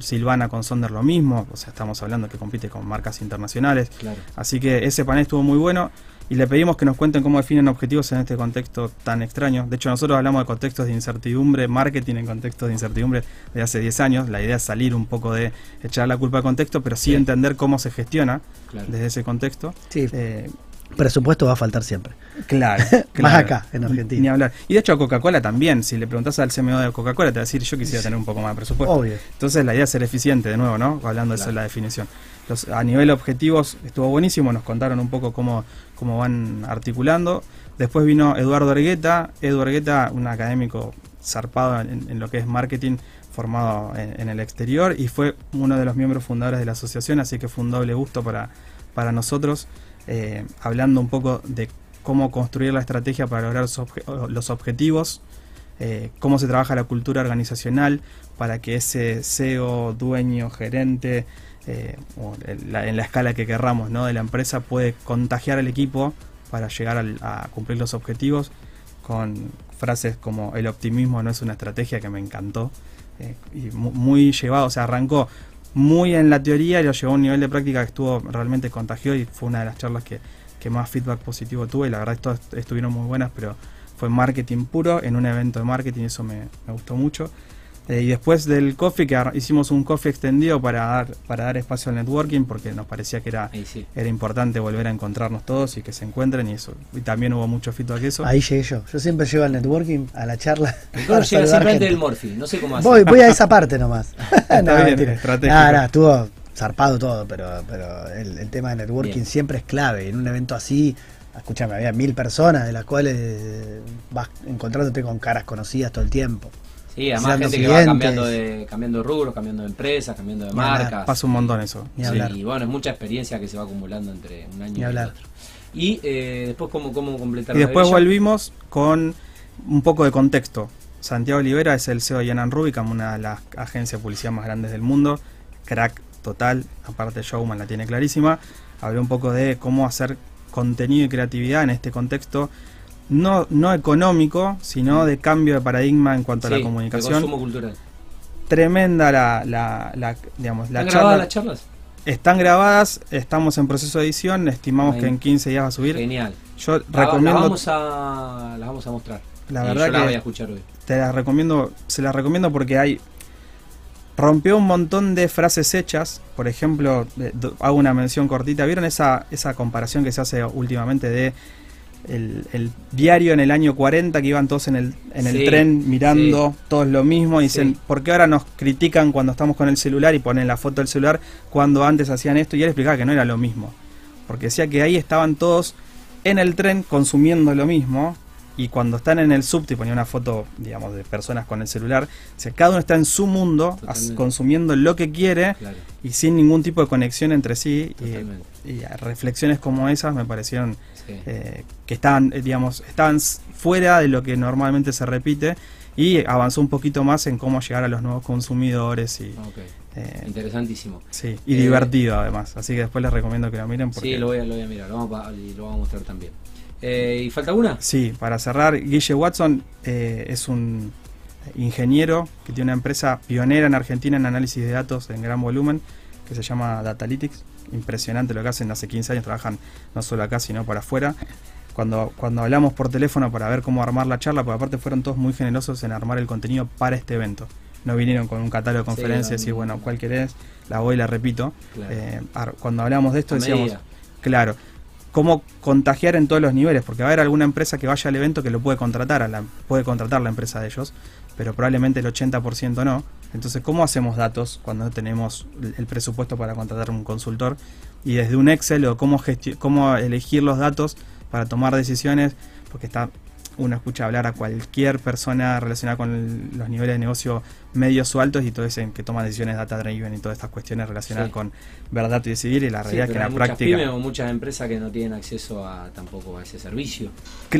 Silvana con Sonder lo mismo, o sea, estamos hablando que compite con marcas internacionales. Claro. Así que ese panel estuvo muy bueno y le pedimos que nos cuenten cómo definen objetivos en este contexto tan extraño. De hecho, nosotros hablamos de contextos de incertidumbre, marketing en contextos de incertidumbre de hace 10 años. La idea es salir un poco de echar la culpa al contexto, pero sí, Sí. entender cómo se gestiona Claro. desde ese contexto. Sí, Eh, presupuesto va a faltar siempre. claro, Más acá, en Argentina. Ni hablar. Y de hecho a Coca-Cola también, si le preguntas al CMO de Coca-Cola, te va a decir yo quisiera tener un poco más de presupuesto. Obvio. Entonces la idea es ser eficiente de nuevo, ¿no? Hablando de eso Claro. de la definición. Los, a nivel objetivos estuvo buenísimo, nos contaron un poco cómo, cómo van articulando. Después vino Eduardo Argueta, Edu Argueta, un académico zarpado en, lo que es marketing, formado en, el exterior y fue uno de los miembros fundadores de la asociación, así que fue un doble gusto para, para nosotros. eh, hablando un poco de cómo construir la estrategia para lograr los objetivos, eh, cómo se trabaja la cultura organizacional para que ese CEO, dueño, gerente, eh, la, en la escala que querramos ¿no? de la empresa, puede contagiar al equipo para llegar al- a cumplir los objetivos con frases como el optimismo no es una estrategia que me encantó eh, y mu- muy llevado, o sea, arrancó muy en la teoría y lo llevó a un nivel de práctica que estuvo realmente contagió y fue una de las charlas que, que más feedback positivo tuve y la verdad todas estuvieron muy buenas, pero fue marketing puro en un evento de marketing, eso me, me gustó mucho. Eh, y después del coffee, que hicimos un coffee extendido para dar, para dar espacio al networking, porque nos parecía que era, sí. era importante volver a encontrarnos todos y que se encuentren, y eso. Y también hubo mucho feedback de eso. Ahí llegué yo. Yo siempre llego al networking, a la charla. El Colo llega gente. del Morphy, no sé cómo hace. Voy, voy a esa parte nomás. no, bien, estuvo zarpado todo, pero, pero el, el tema de networking Bien. siempre es clave. En un evento así, escúchame, había mil personas de las cuales vas encontrándote con caras conocidas todo el tiempo. Sí, además gente que va cambiando de, cambiando de rubros, cambiando de empresas, cambiando de marcas. Pasa un montón eso. Ni Sí, hablar. y bueno, es mucha experiencia que se va acumulando entre un año Ni y hablar. otro. Y eh, después, ¿cómo, cómo completar Y después volvimos con un poco de contexto. Santiago Olivera es el CEO de Yanan Rubicam, una de las agencias de publicidad más grandes del mundo. Crack total, aparte Showman la tiene clarísima. Habló un poco de cómo hacer contenido y creatividad en este contexto, no, no económico, sino de cambio de paradigma en cuanto Sí, a la comunicación. consumo cultural. Tremenda la, la, la- digamos, la ¿Están charla. grabadas las charlas? Están grabadas, estamos en proceso de edición, estimamos Ahí. que en 15 días va a subir. Genial. Yo La, recomiendo, vamos a, las vamos a mostrar. la verdad yo que voy a escuchar hoy. te las recomiendo, se las recomiendo porque hay rompió un montón de frases hechas, por ejemplo, de- hago una mención cortita, ¿vieron esa esa comparación que se hace últimamente de el, el diario en el año 40 que iban todos en el, en el Sí, tren mirando todos lo mismo y dicen, Sí. ¿por qué ahora nos critican cuando estamos con el celular y ponen la foto del celular cuando antes hacían esto? Y él explicaba que no era lo mismo, porque decía que ahí estaban todos en el tren consumiendo lo mismo y cuando están en el subte ponía una foto, digamos, de personas con el celular, o sea, cada uno está en su mundo, as- consumiendo lo que quiere Claro, y sin ningún tipo de conexión entre sí. y- reflexiones como esas me parecieron Sí. eh, que estaban, eh, digamos, estaban fuera de lo que normalmente se repite y avanzó un poquito más en cómo llegar a los nuevos consumidores y, eh, Interesantísimo. sí, y Eh, divertido además. Así que después les recomiendo que lo miren porque Sí, lo voy, a, lo voy a mirar, lo vamos a, y lo vamos a mostrar también. Eh, ¿Y falta una? Sí, para cerrar, Guille Watson eh, es un ingeniero que tiene una empresa pionera en Argentina en análisis de datos en gran volumen que se llama Datalytics. Impresionante lo que hacen, hace 15 años trabajan no solo acá, sino para afuera. Cuando, cuando hablamos por teléfono para ver cómo armar la charla, porque aparte fueron todos muy generosos en armar el contenido para este evento. No vinieron con un catálogo de Sí, conferencias y bueno, ¿cuál querés? La voy y la repito. Claro. Eh, cuando hablamos de esto decíamos. Claro. Cómo contagiar en todos los niveles, porque va a haber alguna empresa que vaya al evento que lo puede contratar, a la, puede contratar la empresa de ellos, pero probablemente el 80% no. Entonces, ¿cómo hacemos datos cuando no tenemos el- presupuesto para contratar un consultor? Y desde un Excel o cómo, cómo elegir los datos para tomar decisiones, porque está uno escucha hablar a cualquier persona relacionada con el- los niveles de negocio medios o altos y todo dicen que toma decisiones data driven y todas estas cuestiones relacionadas Sí. con verdad y decidir y la Sí, realidad es que en la muchas práctica pymes o muchas empresas que no tienen acceso a tampoco a ese servicio.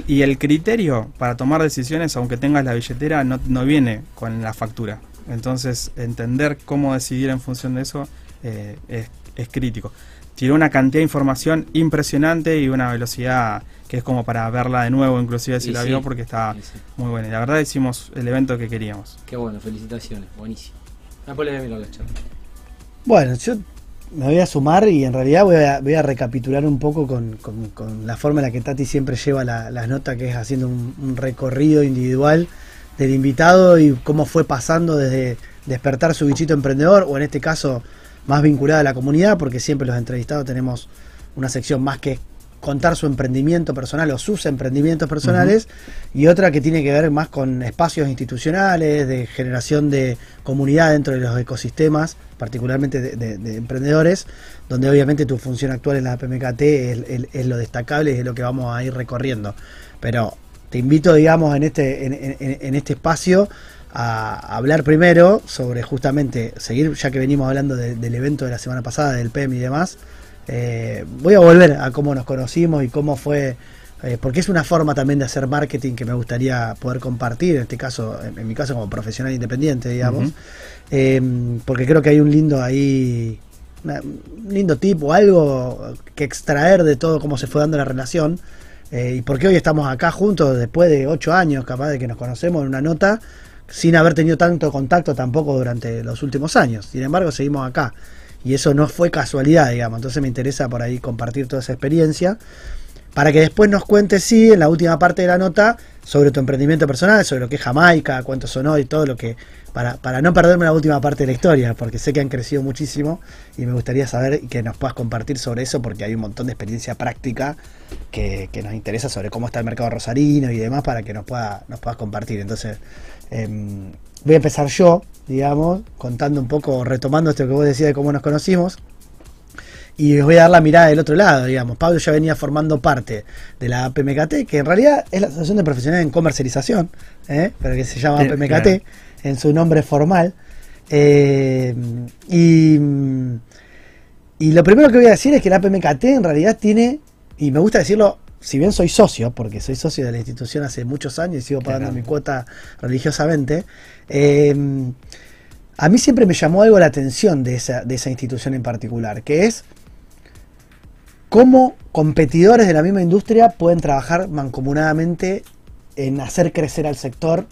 Y el criterio para tomar decisiones, aunque tengas la billetera, no, no viene con la factura. Entonces, entender cómo decidir en función de eso eh, es, es crítico. Tiró una cantidad de información impresionante y una velocidad que es como para verla de nuevo, inclusive si Y la sí, vio, porque está Sí, muy buena. Y la verdad hicimos el evento que queríamos. Qué bueno, felicitaciones, buenísimo. Después le voy a mirar la charla. Bueno, yo me voy a sumar y en realidad voy a, voy a recapitular un poco con, con- con la forma en la que Tati siempre lleva la- las notas, que es haciendo un, un recorrido individual del invitado y cómo fue pasando desde despertar su bichito emprendedor, o en este caso más vinculada a la comunidad, porque siempre los entrevistados tenemos una sección más que contar su emprendimiento personal o sus emprendimientos personales y otra que tiene que ver más con espacios institucionales, de generación de comunidad dentro de los ecosistemas, particularmente de, de- de emprendedores, donde obviamente tu función actual en la PMKT es, es- es lo destacable y es lo que vamos a ir recorriendo. Pero te invito, digamos, en este, en, en- en este espacio a hablar primero sobre justamente, seguir, ya que venimos hablando de- del evento de la semana pasada, del PEM y demás, eh, voy a volver a cómo nos conocimos y cómo fue, eh, porque es una forma también de hacer marketing que me gustaría poder compartir, en este caso, en, en mi caso como profesional independiente, digamos. Eh, porque creo que hay un lindo ahí, una- un lindo tip o algo que extraer de todo cómo se fue dando la relación. eh, y porque hoy estamos acá juntos después de ocho años, capaz de que nos conocemos en una nota, sin haber tenido tanto contacto tampoco durante los últimos años. Sin embargo, seguimos acá. Y eso no fue casualidad, digamos. Entonces me interesa por ahí compartir toda esa experiencia. Para que después nos cuentes, sí, en la última parte de la nota, sobre tu emprendimiento personal, sobre lo que es Jamaica, cuánto sonó y todo lo que. Para, para no perderme la última parte de la historia, porque sé que han crecido muchísimo y me gustaría saber que nos puedas compartir sobre eso, porque hay un montón de experiencia práctica que, que nos interesa sobre cómo está el mercado rosarino y demás, para que nos, pueda, nos puedas compartir. Entonces, em, voy a empezar yo, digamos, contando un poco, retomando esto que vos decías de cómo nos conocimos. Y os voy a dar la mirada del otro lado, digamos. Pablo ya venía formando parte de la APMKT, que en realidad es la Asociación de Profesionales en Comercialización, ¿eh? pero que se llama Sí, APMKT claro. en su nombre formal. Eh, y, y lo primero que voy a decir es que la APMKT en realidad tiene, y me gusta decirlo, si bien soy socio, porque soy socio de la institución hace muchos años y sigo pagando Claro. mi cuota religiosamente, eh, a mí siempre me llamó algo la atención de esa, de esa institución en particular, que es cómo competidores de la misma industria pueden trabajar mancomunadamente en hacer crecer al sector,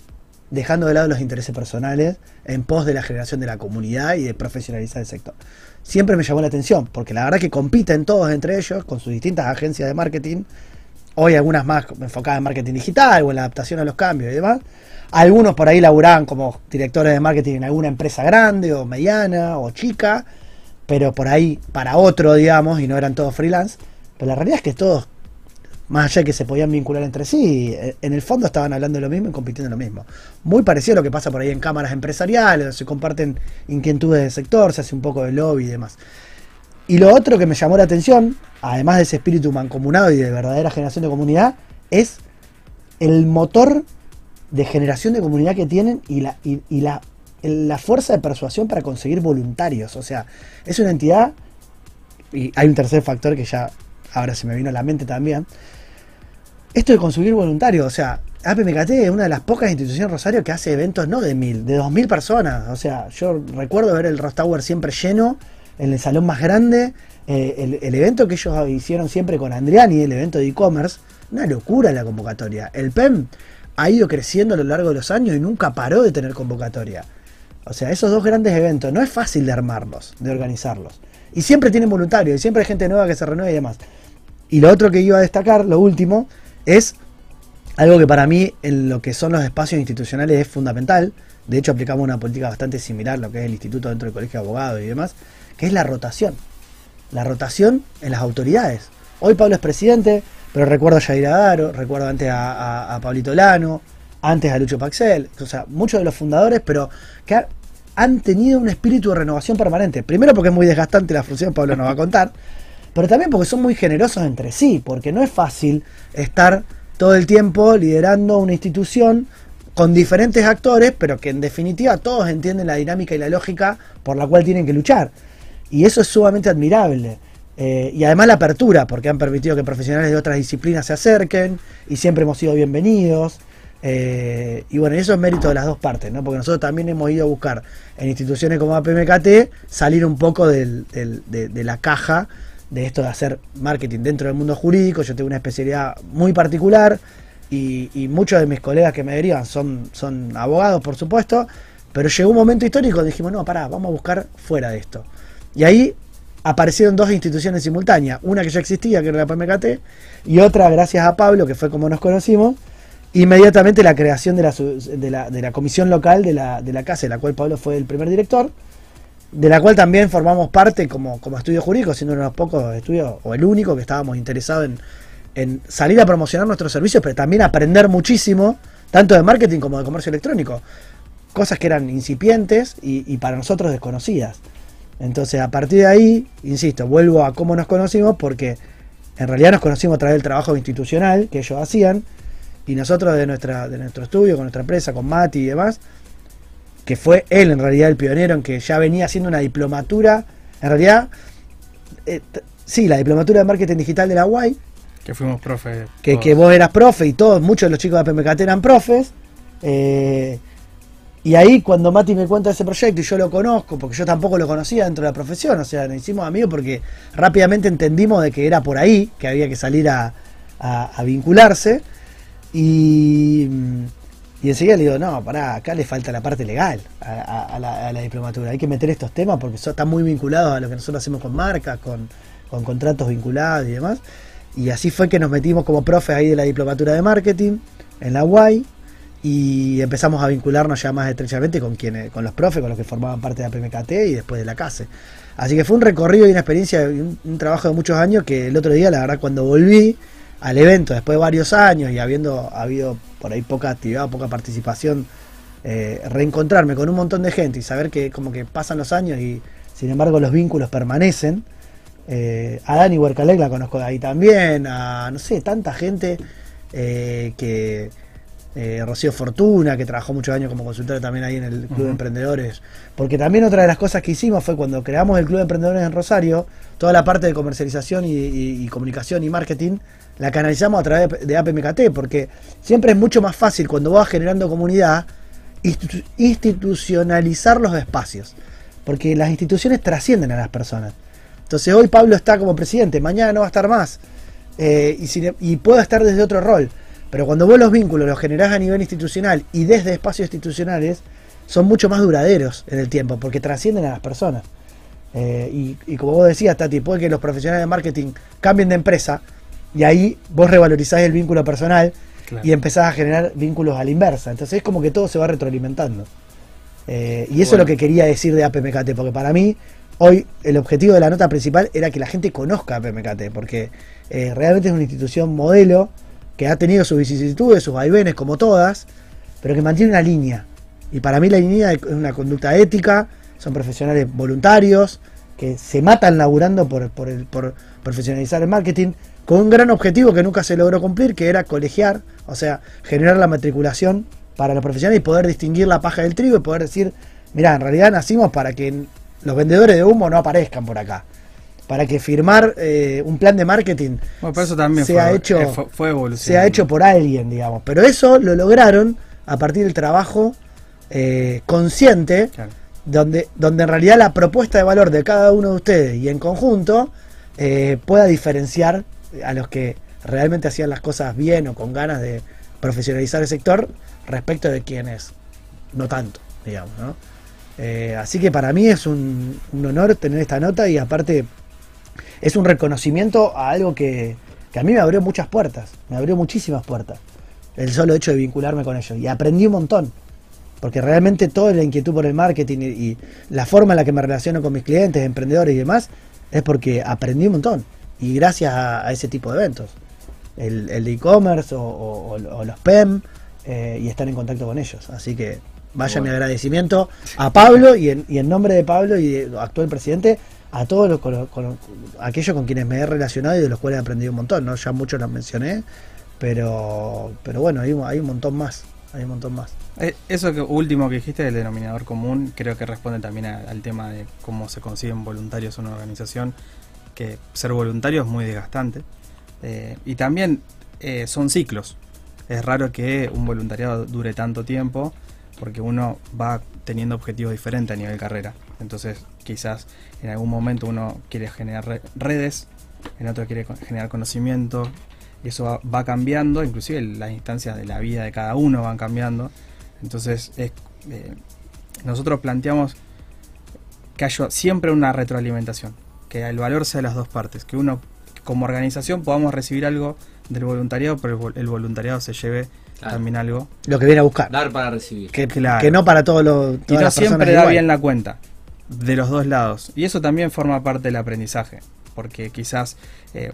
dejando de lado los intereses personales en pos de la generación de la comunidad y de profesionalizar el sector. Siempre me llamó la atención, porque la verdad que compiten todos entre ellos con sus distintas agencias de marketing, hoy algunas más enfocadas en marketing digital o en la adaptación a los cambios y demás. Algunos por ahí laburaban como directores de marketing en alguna empresa grande o mediana o chica, pero por ahí para otro, digamos, y no eran todos freelance. Pero la realidad es que todos, más allá de que se podían vincular entre sí, eh, en el fondo estaban hablando de lo mismo y compitiendo lo mismo. Muy parecido a lo que pasa por ahí en cámaras empresariales, se comparten inquietudes del sector, se hace un poco de lobby y demás. Y lo otro que me llamó la atención, además de ese espíritu mancomunado y de verdadera generación de comunidad, es el motor de generación de comunidad que tienen y la, y, la, la fuerza de persuasión para conseguir voluntarios. O sea, es una entidad, y hay un tercer factor que ya ahora se me vino a la mente también, esto de conseguir voluntarios, o sea, APMKT es una de las pocas instituciones Rosario que hace eventos no de mil, de dos mil personas. O sea, yo recuerdo ver el Ross Tower siempre lleno, en el salón más grande, eh, el, evento que ellos hicieron siempre con Andriani, el evento de e-commerce, una locura la convocatoria. El PEM ha ido creciendo a lo largo de los años y nunca paró de tener convocatoria. O sea, esos dos grandes eventos no es fácil de armarlos, de organizarlos. Y siempre tienen voluntarios, y siempre hay gente nueva que se renueva y demás. Y lo otro que iba a destacar, lo último, es algo que para mí en lo que son los espacios institucionales es fundamental. De hecho, aplicamos una política bastante similar lo que es el instituto dentro del colegio de abogados y demás, que es la rotación. La rotación en las autoridades. Hoy Pablo es presidente, pero recuerdo a Yair Adaro, recuerdo antes a, a- a Pablito Lano, antes a Lucho Paxel, o sea, muchos de los fundadores, pero que ha- han tenido un espíritu de renovación permanente. Primero porque es muy desgastante la función, Pablo nos va a contar, pero también porque son muy generosos entre sí, porque no es fácil estar todo el tiempo liderando una institución con diferentes actores, pero que en definitiva todos entienden la dinámica y la lógica por la cual tienen que luchar. Y eso es sumamente admirable. Eh, y además la apertura, porque han permitido que profesionales de otras disciplinas se acerquen y siempre hemos sido bienvenidos. Eh, y bueno, eso es mérito de las dos partes, ¿no? porque nosotros también hemos ido a buscar en instituciones como APMKT salir un poco del- del- de, la caja de esto de hacer marketing dentro del mundo jurídico. Yo tengo una especialidad muy particular y, y muchos de mis colegas que me derivan son, son abogados, por supuesto, pero llegó un momento histórico dijimos, no, pará, vamos a buscar fuera de esto. Y ahí aparecieron dos instituciones simultáneas, una que ya existía, que era la PMKT, y otra, gracias a Pablo, que fue como nos conocimos, inmediatamente la creación de la, de la, comisión local de la, casa, de la cual Pablo fue el primer director, de la cual también formamos parte como, como estudio jurídico, siendo uno de los pocos estudios, o el único que estábamos interesados en, en salir a promocionar nuestros servicios, pero también aprender muchísimo, tanto de marketing como de comercio electrónico. Cosas que eran incipientes y para nosotros desconocidas. Entonces, a partir de ahí, insisto, vuelvo a cómo nos conocimos, porque en realidad nos conocimos a través del trabajo institucional que ellos hacían, y nosotros de, nuestra, de nuestro estudio, con nuestra empresa, con Mati y demás, que fue él en realidad el pionero en que ya venía haciendo una diplomatura, en realidad, eh, sí, la diplomatura de marketing digital de la UAI, Que fuimos profe. que, que vos eras profe y todos, muchos de los chicos de PMKT eran profes. eh, y ahí cuando Mati me cuenta ese proyecto y yo lo conozco, porque yo tampoco lo conocía dentro de la profesión, o sea, nos hicimos amigos porque rápidamente entendimos de que era por ahí, que había que salir a, vincularse. Y, enseguida le digo, no, pará, acá le falta la parte legal a, la, diplomatura. Hay que meter estos temas porque son, están muy vinculados a lo que nosotros hacemos con marcas, con, con contratos vinculados y demás. Y así fue que nos metimos como profe ahí de la diplomatura de marketing en la UAI y empezamos a vincularnos ya más estrechamente con quienes, con los profes, con los que formaban parte de la PMKT y después de la CASE. Así que fue un recorrido y una experiencia un trabajo de muchos años que el otro día, la verdad, cuando volví al evento después de varios años y habiendo habido por ahí poca actividad, poca participación, eh, reencontrarme con un montón de gente y saber que como que pasan los años y sin embargo los vínculos permanecen. Eh, a Dani Huercalec la conozco de ahí también, a no sé, tanta gente eh, que eh, Rocío Fortuna, que trabajó muchos años como consultora también ahí en el Club de. Emprendedores. Porque también otra de las cosas que hicimos fue cuando creamos el Club de Emprendedores en Rosario, toda la parte de comercialización y, y- y comunicación y marketing la canalizamos a través de APMKT, porque siempre es mucho más fácil cuando vas generando comunidad institu- institucionalizar los espacios, porque las instituciones trascienden a las personas. Entonces hoy Pablo está como presidente, mañana no va a estar más, eh, y, sin- y puedo estar desde otro rol. Pero cuando vos los vínculos los generás a nivel institucional y desde espacios institucionales, son mucho más duraderos en el tiempo, porque trascienden a las personas. Eh, y, y como vos decías, Tati, puede que los profesionales de marketing cambien de empresa y ahí vos revalorizás el vínculo personal Claro. y empezás a generar vínculos a la inversa. Entonces es como que todo se va retroalimentando. Eh, y eso es lo que quería decir de APMKT, porque para mí hoy el objetivo de la nota principal era que la gente conozca APMKT, porque eh, realmente es una institución modelo que ha tenido sus vicisitudes, sus vaivenes, como todas, pero que mantiene una línea. Y para mí la línea es una conducta ética, son profesionales voluntarios, que se matan laburando por, por, profesionalizar el marketing, con un gran objetivo que nunca se logró cumplir, que era colegiar, o sea, generar la matriculación para los profesionales y poder distinguir la paja del trigo y poder decir, mira, en realidad nacimos para que los vendedores de humo no aparezcan por acá. Para que firmar eh, un plan de marketing Bueno, pero eso también se fue, ha hecho- eh, fue, fue se ha hecho por alguien, digamos. Pero eso lo lograron a partir del trabajo eh, consciente, Claro. donde, donde en realidad la propuesta de valor de cada uno de ustedes y en conjunto pueda diferenciar a los que realmente hacían las cosas bien o con ganas de profesionalizar el sector respecto de quienes no tanto, digamos, ¿no? Así que para mí es un, un honor tener esta nota y aparte es un reconocimiento a algo que, que a mí me abrió muchas puertas, me abrió muchísimas puertas, el solo hecho de vincularme con ellos. Y aprendí un montón, porque realmente toda la inquietud por el marketing y, y la forma en la que me relaciono con mis clientes, emprendedores y demás, es porque aprendí un montón. Y gracias a, a ese tipo de eventos, el, e-commerce o, o- o- los PEM eh, y estar en contacto con ellos, así que vaya mi agradecimiento a Pablo y en, y en nombre de Pablo y de actual presidente a todos los, con, los- con los- aquellos con quienes me he relacionado y de los cuales he aprendido un montón, ¿no? Ya muchos los mencioné, pero pero bueno, hay, hay un montón más, hay un montón más. Eh, Eso que último que dijiste del denominador común, creo que responde también al tema de cómo se consiguen voluntarios en una organización, que ser voluntario es muy desgastante. Eh, y también eh, son ciclos. Es raro que un voluntariado dure tanto tiempo, porque uno va teniendo objetivos diferentes a nivel carrera. Entonces, quizás en algún momento uno quiere generar re- redes, en otro quiere generar conocimiento, y eso va, va cambiando, inclusive las instancias de la vida de cada uno van cambiando. Entonces, es, eh, nosotros planteamos que haya siempre una retroalimentación, que el valor sea de las dos partes, que uno como organización podamos recibir algo del voluntariado, pero el, vol- el voluntariado se lleve Claro. también algo. Lo que viene a buscar. Dar para recibir. Que, Claro. que no para todos los Y no siempre da igual. bien la cuenta de los dos lados. Y eso también forma parte del aprendizaje. Porque quizás eh,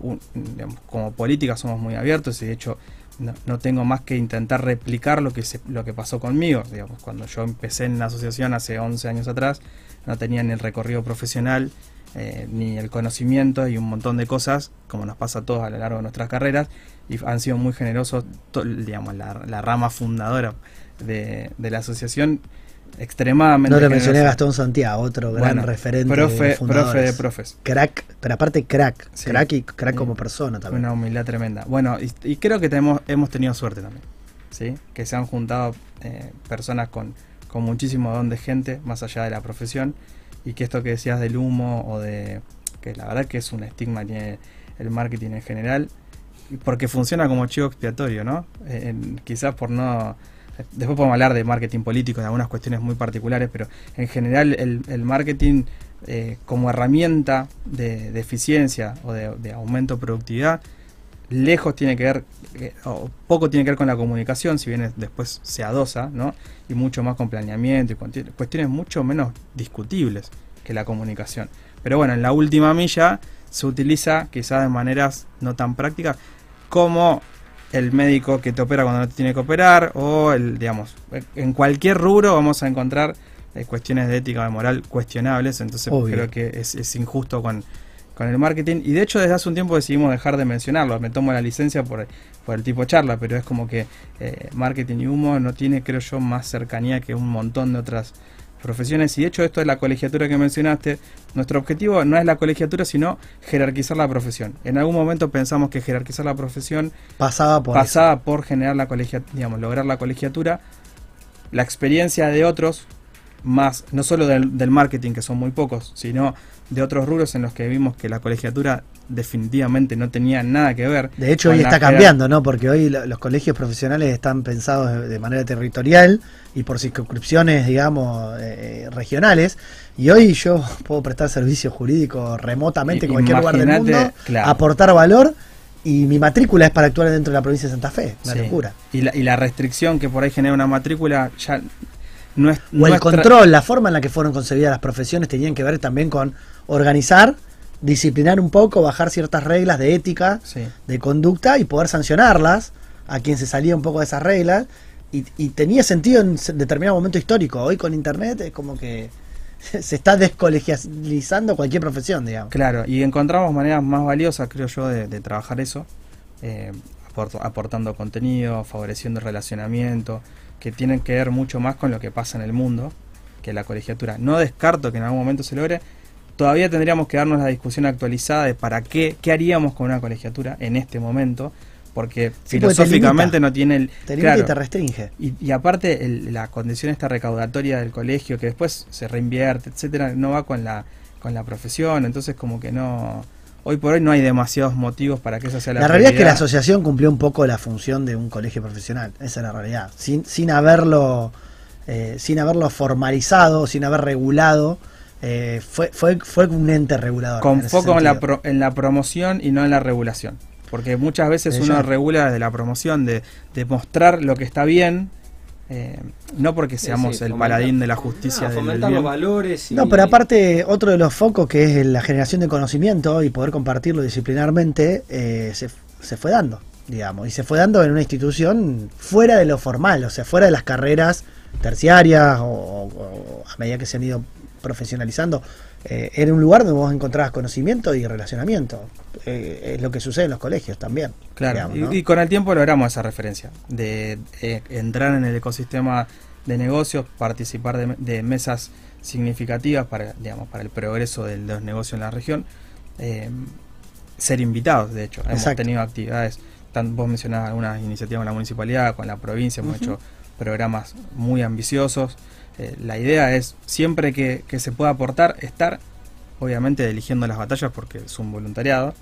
como política somos muy abiertos y de hecho no, tengo más que intentar replicar lo que, se- lo que pasó conmigo. Digamos, cuando yo empecé en la asociación hace 11 años atrás, no tenía ni el recorrido profesional, eh, ni el conocimiento y un montón de cosas, como nos pasa a todos a lo largo de nuestras carreras, y han sido muy generosos, digamos, la, la rama fundadora de, de la asociación extremadamente No lo mencioné a. Gastón Santiago, otro gran referente. profe- de fundadores. profe de profes. Crack, pero aparte crack. Sí. Crack y crack como persona también. Una humildad tremenda. Bueno, y, y creo que tenemos, hemos tenido suerte también. ¿sí? Que se han juntado eh, personas con, con muchísimo don de gente, más allá de la profesión. Y que esto que decías del humo o de. que la verdad que es un estigma que tiene el marketing en general. Porque funciona como chivo expiatorio, ¿no? Eh, en- quizás por no. Después podemos hablar de marketing político, de algunas cuestiones muy particulares, pero en general el, marketing eh, como herramienta de, eficiencia o de, aumento de productividad, lejos tiene que ver, eh, o poco tiene que ver con la comunicación, si bien es- después se adosa, ¿no? Y mucho más con planeamiento y cuestiones mucho menos discutibles que la comunicación. Pero bueno, en la última milla se utiliza quizás de maneras no tan prácticas como el médico que te opera cuando no te tiene que operar o el, digamos, en cualquier rubro vamos a encontrar eh, cuestiones de ética o de moral cuestionables, entonces Obvio. creo que es, es injusto con, con el marketing y de hecho desde hace un tiempo decidimos dejar de mencionarlo, me tomo la licencia por, por el tipo charla, pero es como que eh, marketing y humo no tiene creo yo más cercanía que un montón de otras profesiones. Y de hecho esto de la colegiatura que mencionaste, nuestro objetivo no es la colegiatura sino jerarquizar la profesión. En algún momento pensamos que jerarquizar la profesión Pasaba por pasaba por generar la colegia, digamos, lograr la colegiatura, la experiencia de otros, más, no solo del, del marketing, que son muy pocos, sino de otros rubros en los que vimos que la colegiatura definitivamente no tenía nada que ver. De hecho, hoy está cambiando, ¿no? Porque hoy lo- los colegios profesionales están pensados de, manera territorial y por circunscripciones, digamos, eh, regionales. Y hoy yo puedo prestar servicio jurídico remotamente en cualquier lugar del mundo, claro. aportar valor y mi matrícula es para actuar dentro de la provincia de Santa Fe. Una Sí. locura. Y la, y la restricción que por ahí genera una matrícula ya O el control, la forma en la que fueron concebidas las profesiones tenían que ver también con organizar, disciplinar un poco, bajar ciertas reglas de ética, Sí. de conducta y poder sancionarlas a quien se salía un poco de esas reglas. Y, y tenía sentido en determinado momento histórico. Hoy con internet es como que se está descolegializando cualquier profesión, digamos. Claro, y encontramos maneras más valiosas, creo yo, de, de trabajar eso, eh, aport- aportando contenido, favoreciendo el relacionamiento, que tienen que ver mucho más con lo que pasa en el mundo que la colegiatura. No descarto que en algún momento se logre. Todavía tendríamos que darnos la discusión actualizada de para qué, qué haríamos con una colegiatura en este momento, porque Sí, filosóficamente no tiene el... Te limita claro, y te restringe. y, y aparte el- la condición esta recaudatoria del colegio que después se reinvierte, etcétera, no va con la con la profesión, entonces como que no hoy por hoy no hay demasiados motivos para que esa sea la La realidad es que la asociación cumplió un poco la función de un colegio profesional. Esa es la realidad. Sin, sin haberlo eh, sin haberlo formalizado, sin haber regulado, eh, fue, fue, fue un ente regulador. con en foco en la, pro- en la promoción y no en la regulación. Porque muchas veces Eh, uno ya. regula desde la promoción, de, de mostrar lo que está bien, eh, no porque Sí, seamos sí, el paladín de la justicia del fomentar los valores y, No, pero aparte, otro de los focos que es la generación de conocimiento y poder compartirlo disciplinarmente, eh, se, se fue dando, digamos, y se fue dando en una institución fuera de lo formal, o sea, fuera de las carreras terciarias o, o- o a medida que se han ido profesionalizando. eh, era un lugar donde vos encontrabas conocimiento y relacionamiento. Eh, es lo que sucede en los colegios también. Claro, digamos, y- ¿no? y, con el tiempo logramos esa referencia, de eh, entrar en el ecosistema de negocios, participar de, de mesas significativas para, digamos, para el progreso de los negocios en la región, eh, ser invitados, de hecho. Hemos Exacto. tenido actividades, tan, vos mencionabas algunas iniciativas con la municipalidad, con la provincia, hemos hecho programas muy ambiciosos. Eh, la idea es, siempre que, se pueda aportar, estar, obviamente eligiendo las batallas porque es un voluntariado,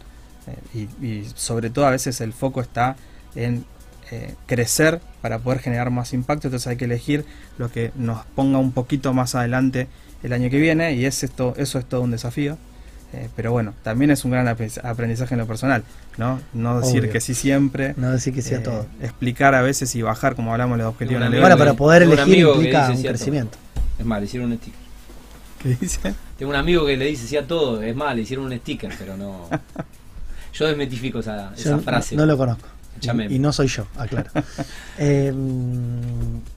eh, y, y sobre todo a veces el foco está en eh, crecer para poder generar más impacto, entonces hay que elegir lo que nos ponga un poquito más adelante el año que viene y es esto, eso es todo un desafío. Eh, pero bueno, también es un gran aprendiz- aprendizaje en lo personal, ¿no? No decir Obvio. que sí siempre, No decir que sea eh, todo. explicar a veces y bajar, como hablamos de los objetivos Bueno, nivel. pero poder elegir amigo que implica un cierto. crecimiento. Es más, le hicieron un sticker. ¿Qué dice? Tengo un amigo que le dice sí a todo, es más, le hicieron un sticker, pero no. Yo desmitifico esa, esa Yo no- frase. no lo conozco. Y no soy yo, aclaro. Eh,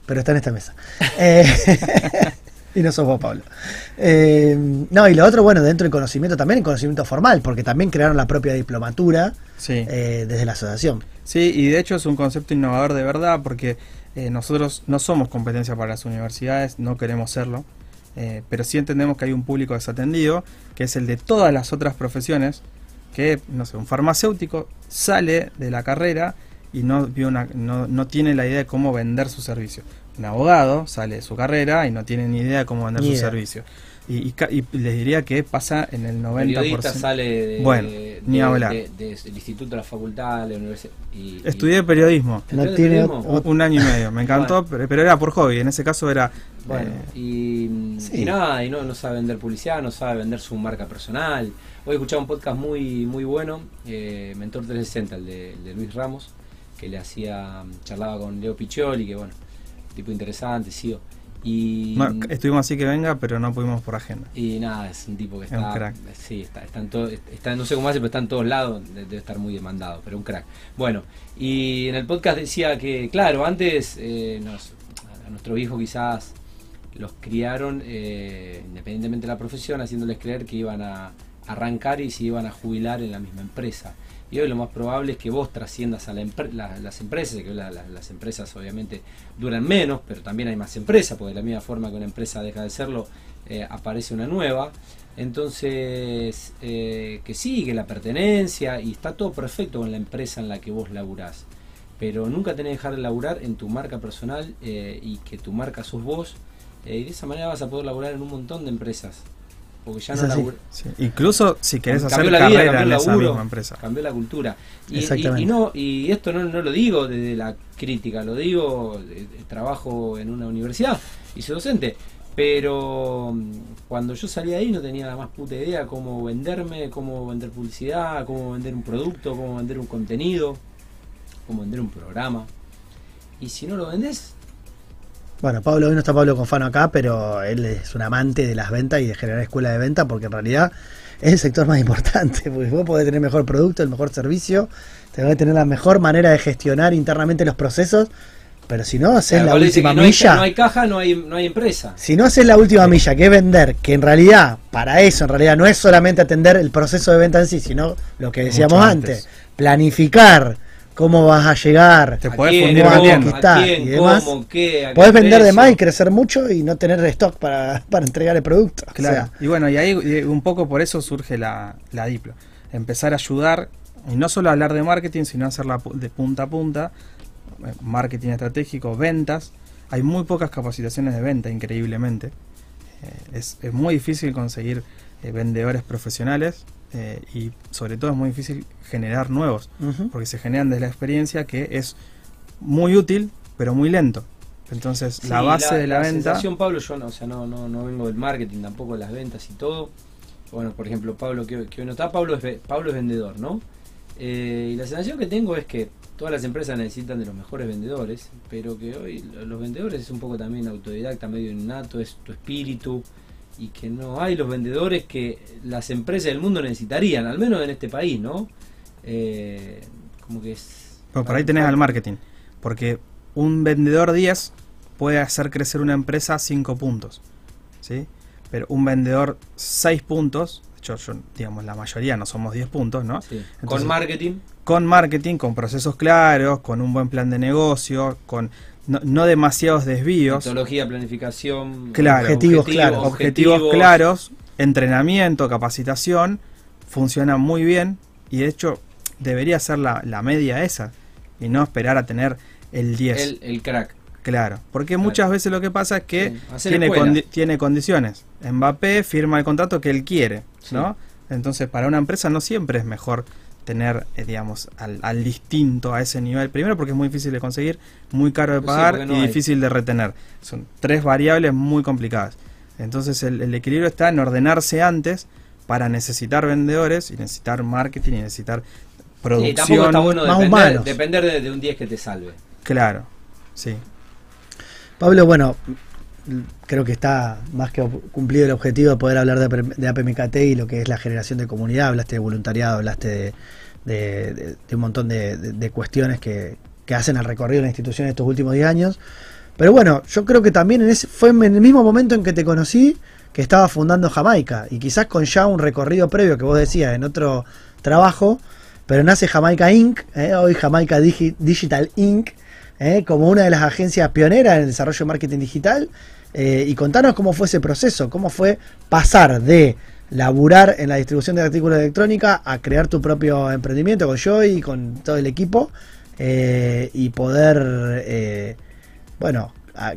pero está en esta mesa. Eh, y no sos vos, Pablo. Eh, no, y lo otro, bueno, dentro del conocimiento también, el conocimiento formal, porque también crearon la propia diplomatura Sí. eh, desde la asociación. Sí, y de hecho es un concepto innovador de verdad porque Eh, nosotros no somos competencia para las universidades, no queremos serlo, pero sí entendemos que hay un público desatendido, que es el de todas las otras profesiones, que, no sé, un farmacéutico sale de la carrera y no, no tiene la idea de cómo vender su servicio. Un abogado sale de su carrera y no tiene ni idea de cómo vender Ni su idea. servicio. Y, y ca- y les diría que pasa en el 90%. periodista sale de, Bueno, de- ni de- hablar. de- de- del instituto de la facultad, de la universidad. Y, y- Estudié periodismo. No ¿Estudiaste tiene periodismo? ot- Un año y medio, me encantó, pero, pero era por hobby, en ese caso era... Bueno, eh, y, sí. y nada, y no, no sabe vender publicidad, no sabe vender su marca personal. Hoy he escuchado un podcast muy muy bueno, eh, Mentor 360, el de, el de Luis Ramos, que le hacía, charlaba con Leo Piccioli, que bueno, tipo interesante, sí. Y, no, estuvimos así que venga, pero no pudimos por agenda. y nada, es un tipo que Es un está, crack. sí, está, está en todo, está, no sé cómo hace, pero está en todos lados, de- debe estar muy demandado, pero un crack. Bueno, y en el podcast decía que, claro, antes eh, nos- a nuestros hijos quizás los criaron eh, independientemente de la profesión, haciéndoles creer que iban a arrancar y se iban a jubilar en la misma empresa. Y hoy lo más probable es que vos trasciendas a la la- las empresas, que la- la- las empresas obviamente duran menos, pero también hay más empresas, porque de la misma forma que una empresa deja de serlo, eh, aparece una nueva. Entonces, eh, que sí, que la pertenencia, y está todo perfecto con la empresa en la que vos laburás. Pero nunca tenés que dejar de laburar en tu marca personal eh, y que tu marca sos vos. y de esa manera vas a poder laburar en un montón de empresas. Porque ya Es no labur- Sí, Incluso si querés hacer la carrera en esa misma empresa. Cambió la cultura. Y, Exactamente. y- y no, y esto no, no lo digo desde la crítica, lo digo, eh, trabajo en una universidad y soy docente. Pero mm, cuando yo salí de ahí no tenía la más puta idea cómo venderme, cómo vender publicidad, cómo vender un producto, cómo vender un contenido, cómo vender un programa. Y si no lo vendés, Bueno, Pablo, hoy no está Pablo Confano acá, pero él es un amante de las ventas y de generar escuela de venta porque en realidad es el sector más importante, porque vos podés tener mejor producto, el mejor servicio, tenés que tener la mejor manera de gestionar internamente los procesos, pero si no haces la última hay- milla, no hay caja, no hay, no hay empresa. si no haces la última milla, que es vender, que en realidad, para eso, en realidad no es solamente atender el proceso de venta en sí, sino lo que decíamos antes. planificar cómo vas a llegar, Te ¿A podés quién, fundir cómo vendiendo. a conquistar ¿A quién, y demás. cómo, qué, a qué Podés vender de más y crecer mucho y no tener stock para, para entregar el producto. O Claro. sea, y bueno, y ahí y un poco por eso surge la, la Diplo. Empezar a ayudar, y no solo hablar de marketing, sino hacerla pu- de punta a punta, eh, marketing estratégico, ventas. Hay muy pocas capacitaciones de venta, increíblemente. Eh, es, es muy difícil conseguir eh, vendedores profesionales eh, y sobre todo es muy difícil generar nuevos, porque se generan desde la experiencia que es muy útil, pero muy lento. Entonces, Sí, la base de la, venta... sensación, Pablo, yo no, o sea, no, no, no vengo del marketing, tampoco de las ventas y todo. Bueno, por ejemplo, Pablo, que, que hoy no está, Pablo es, Pablo es vendedor, ¿no? Eh, y la sensación que tengo es que todas las empresas necesitan de los mejores vendedores, pero que hoy lo- los vendedores es un poco también autodidacta, medio innato, es tu espíritu, y que no hay los vendedores que las empresas del mundo necesitarían, al menos en este país, ¿no? Eh, como que es... Bueno, por ahí tenés al marketing. Porque un vendedor 10 puede hacer crecer una empresa 5 puntos. ¿sí? Pero un vendedor 6 puntos, de hecho, yo, digamos, la mayoría no somos 10 puntos, ¿no? Sí. Entonces- Con marketing, Con marketing, con procesos claros, con un buen plan de negocio, con no, no demasiados desvíos, metodología, planificación, Claro. Objetivos claros. objetivos claros, entrenamiento, capacitación, funciona muy bien y de hecho debería ser la, la media esa y no esperar a tener el 10. El, el crack. Claro, porque Claro. muchas veces lo que pasa es que Sí, tiene, condi- tiene condiciones. Mbappé firma el contrato que él quiere, ¿no? Entonces, para una empresa no siempre es mejor tener, eh, digamos, al, al distinto a ese nivel. Primero porque es muy difícil de conseguir, muy caro de Sí, pagar no y hay. difícil de retener. Son tres variables muy complicadas. Entonces, el, el equilibrio está en ordenarse antes para necesitar vendedores y necesitar marketing y necesitar Sí, producción. tampoco está bueno más depender, humanos. depender de, de un 10 que te salve. Claro, sí. Pablo, bueno, creo que está más que cumplido el objetivo de poder hablar de, de APMKT y lo que es la generación de comunidad. Hablaste de voluntariado, hablaste de, un montón de, cuestiones que, que hacen el recorrido de la institución estos últimos 10 años. Pero bueno, yo creo que también en ese, fue en el mismo momento en que te conocí que estaba fundando Jamaica y quizás con ya un recorrido previo que vos decías en otro trabajo, pero nace Jamaica Inc., ¿eh? hoy Jamaica Digi- Digital Inc., ¿eh? como una de las agencias pioneras en el desarrollo de marketing digital. Eh, y contanos cómo fue ese proceso, cómo fue pasar de laburar en la distribución de artículos de a crear tu propio emprendimiento con Joy y con todo el equipo eh, y poder, eh, bueno,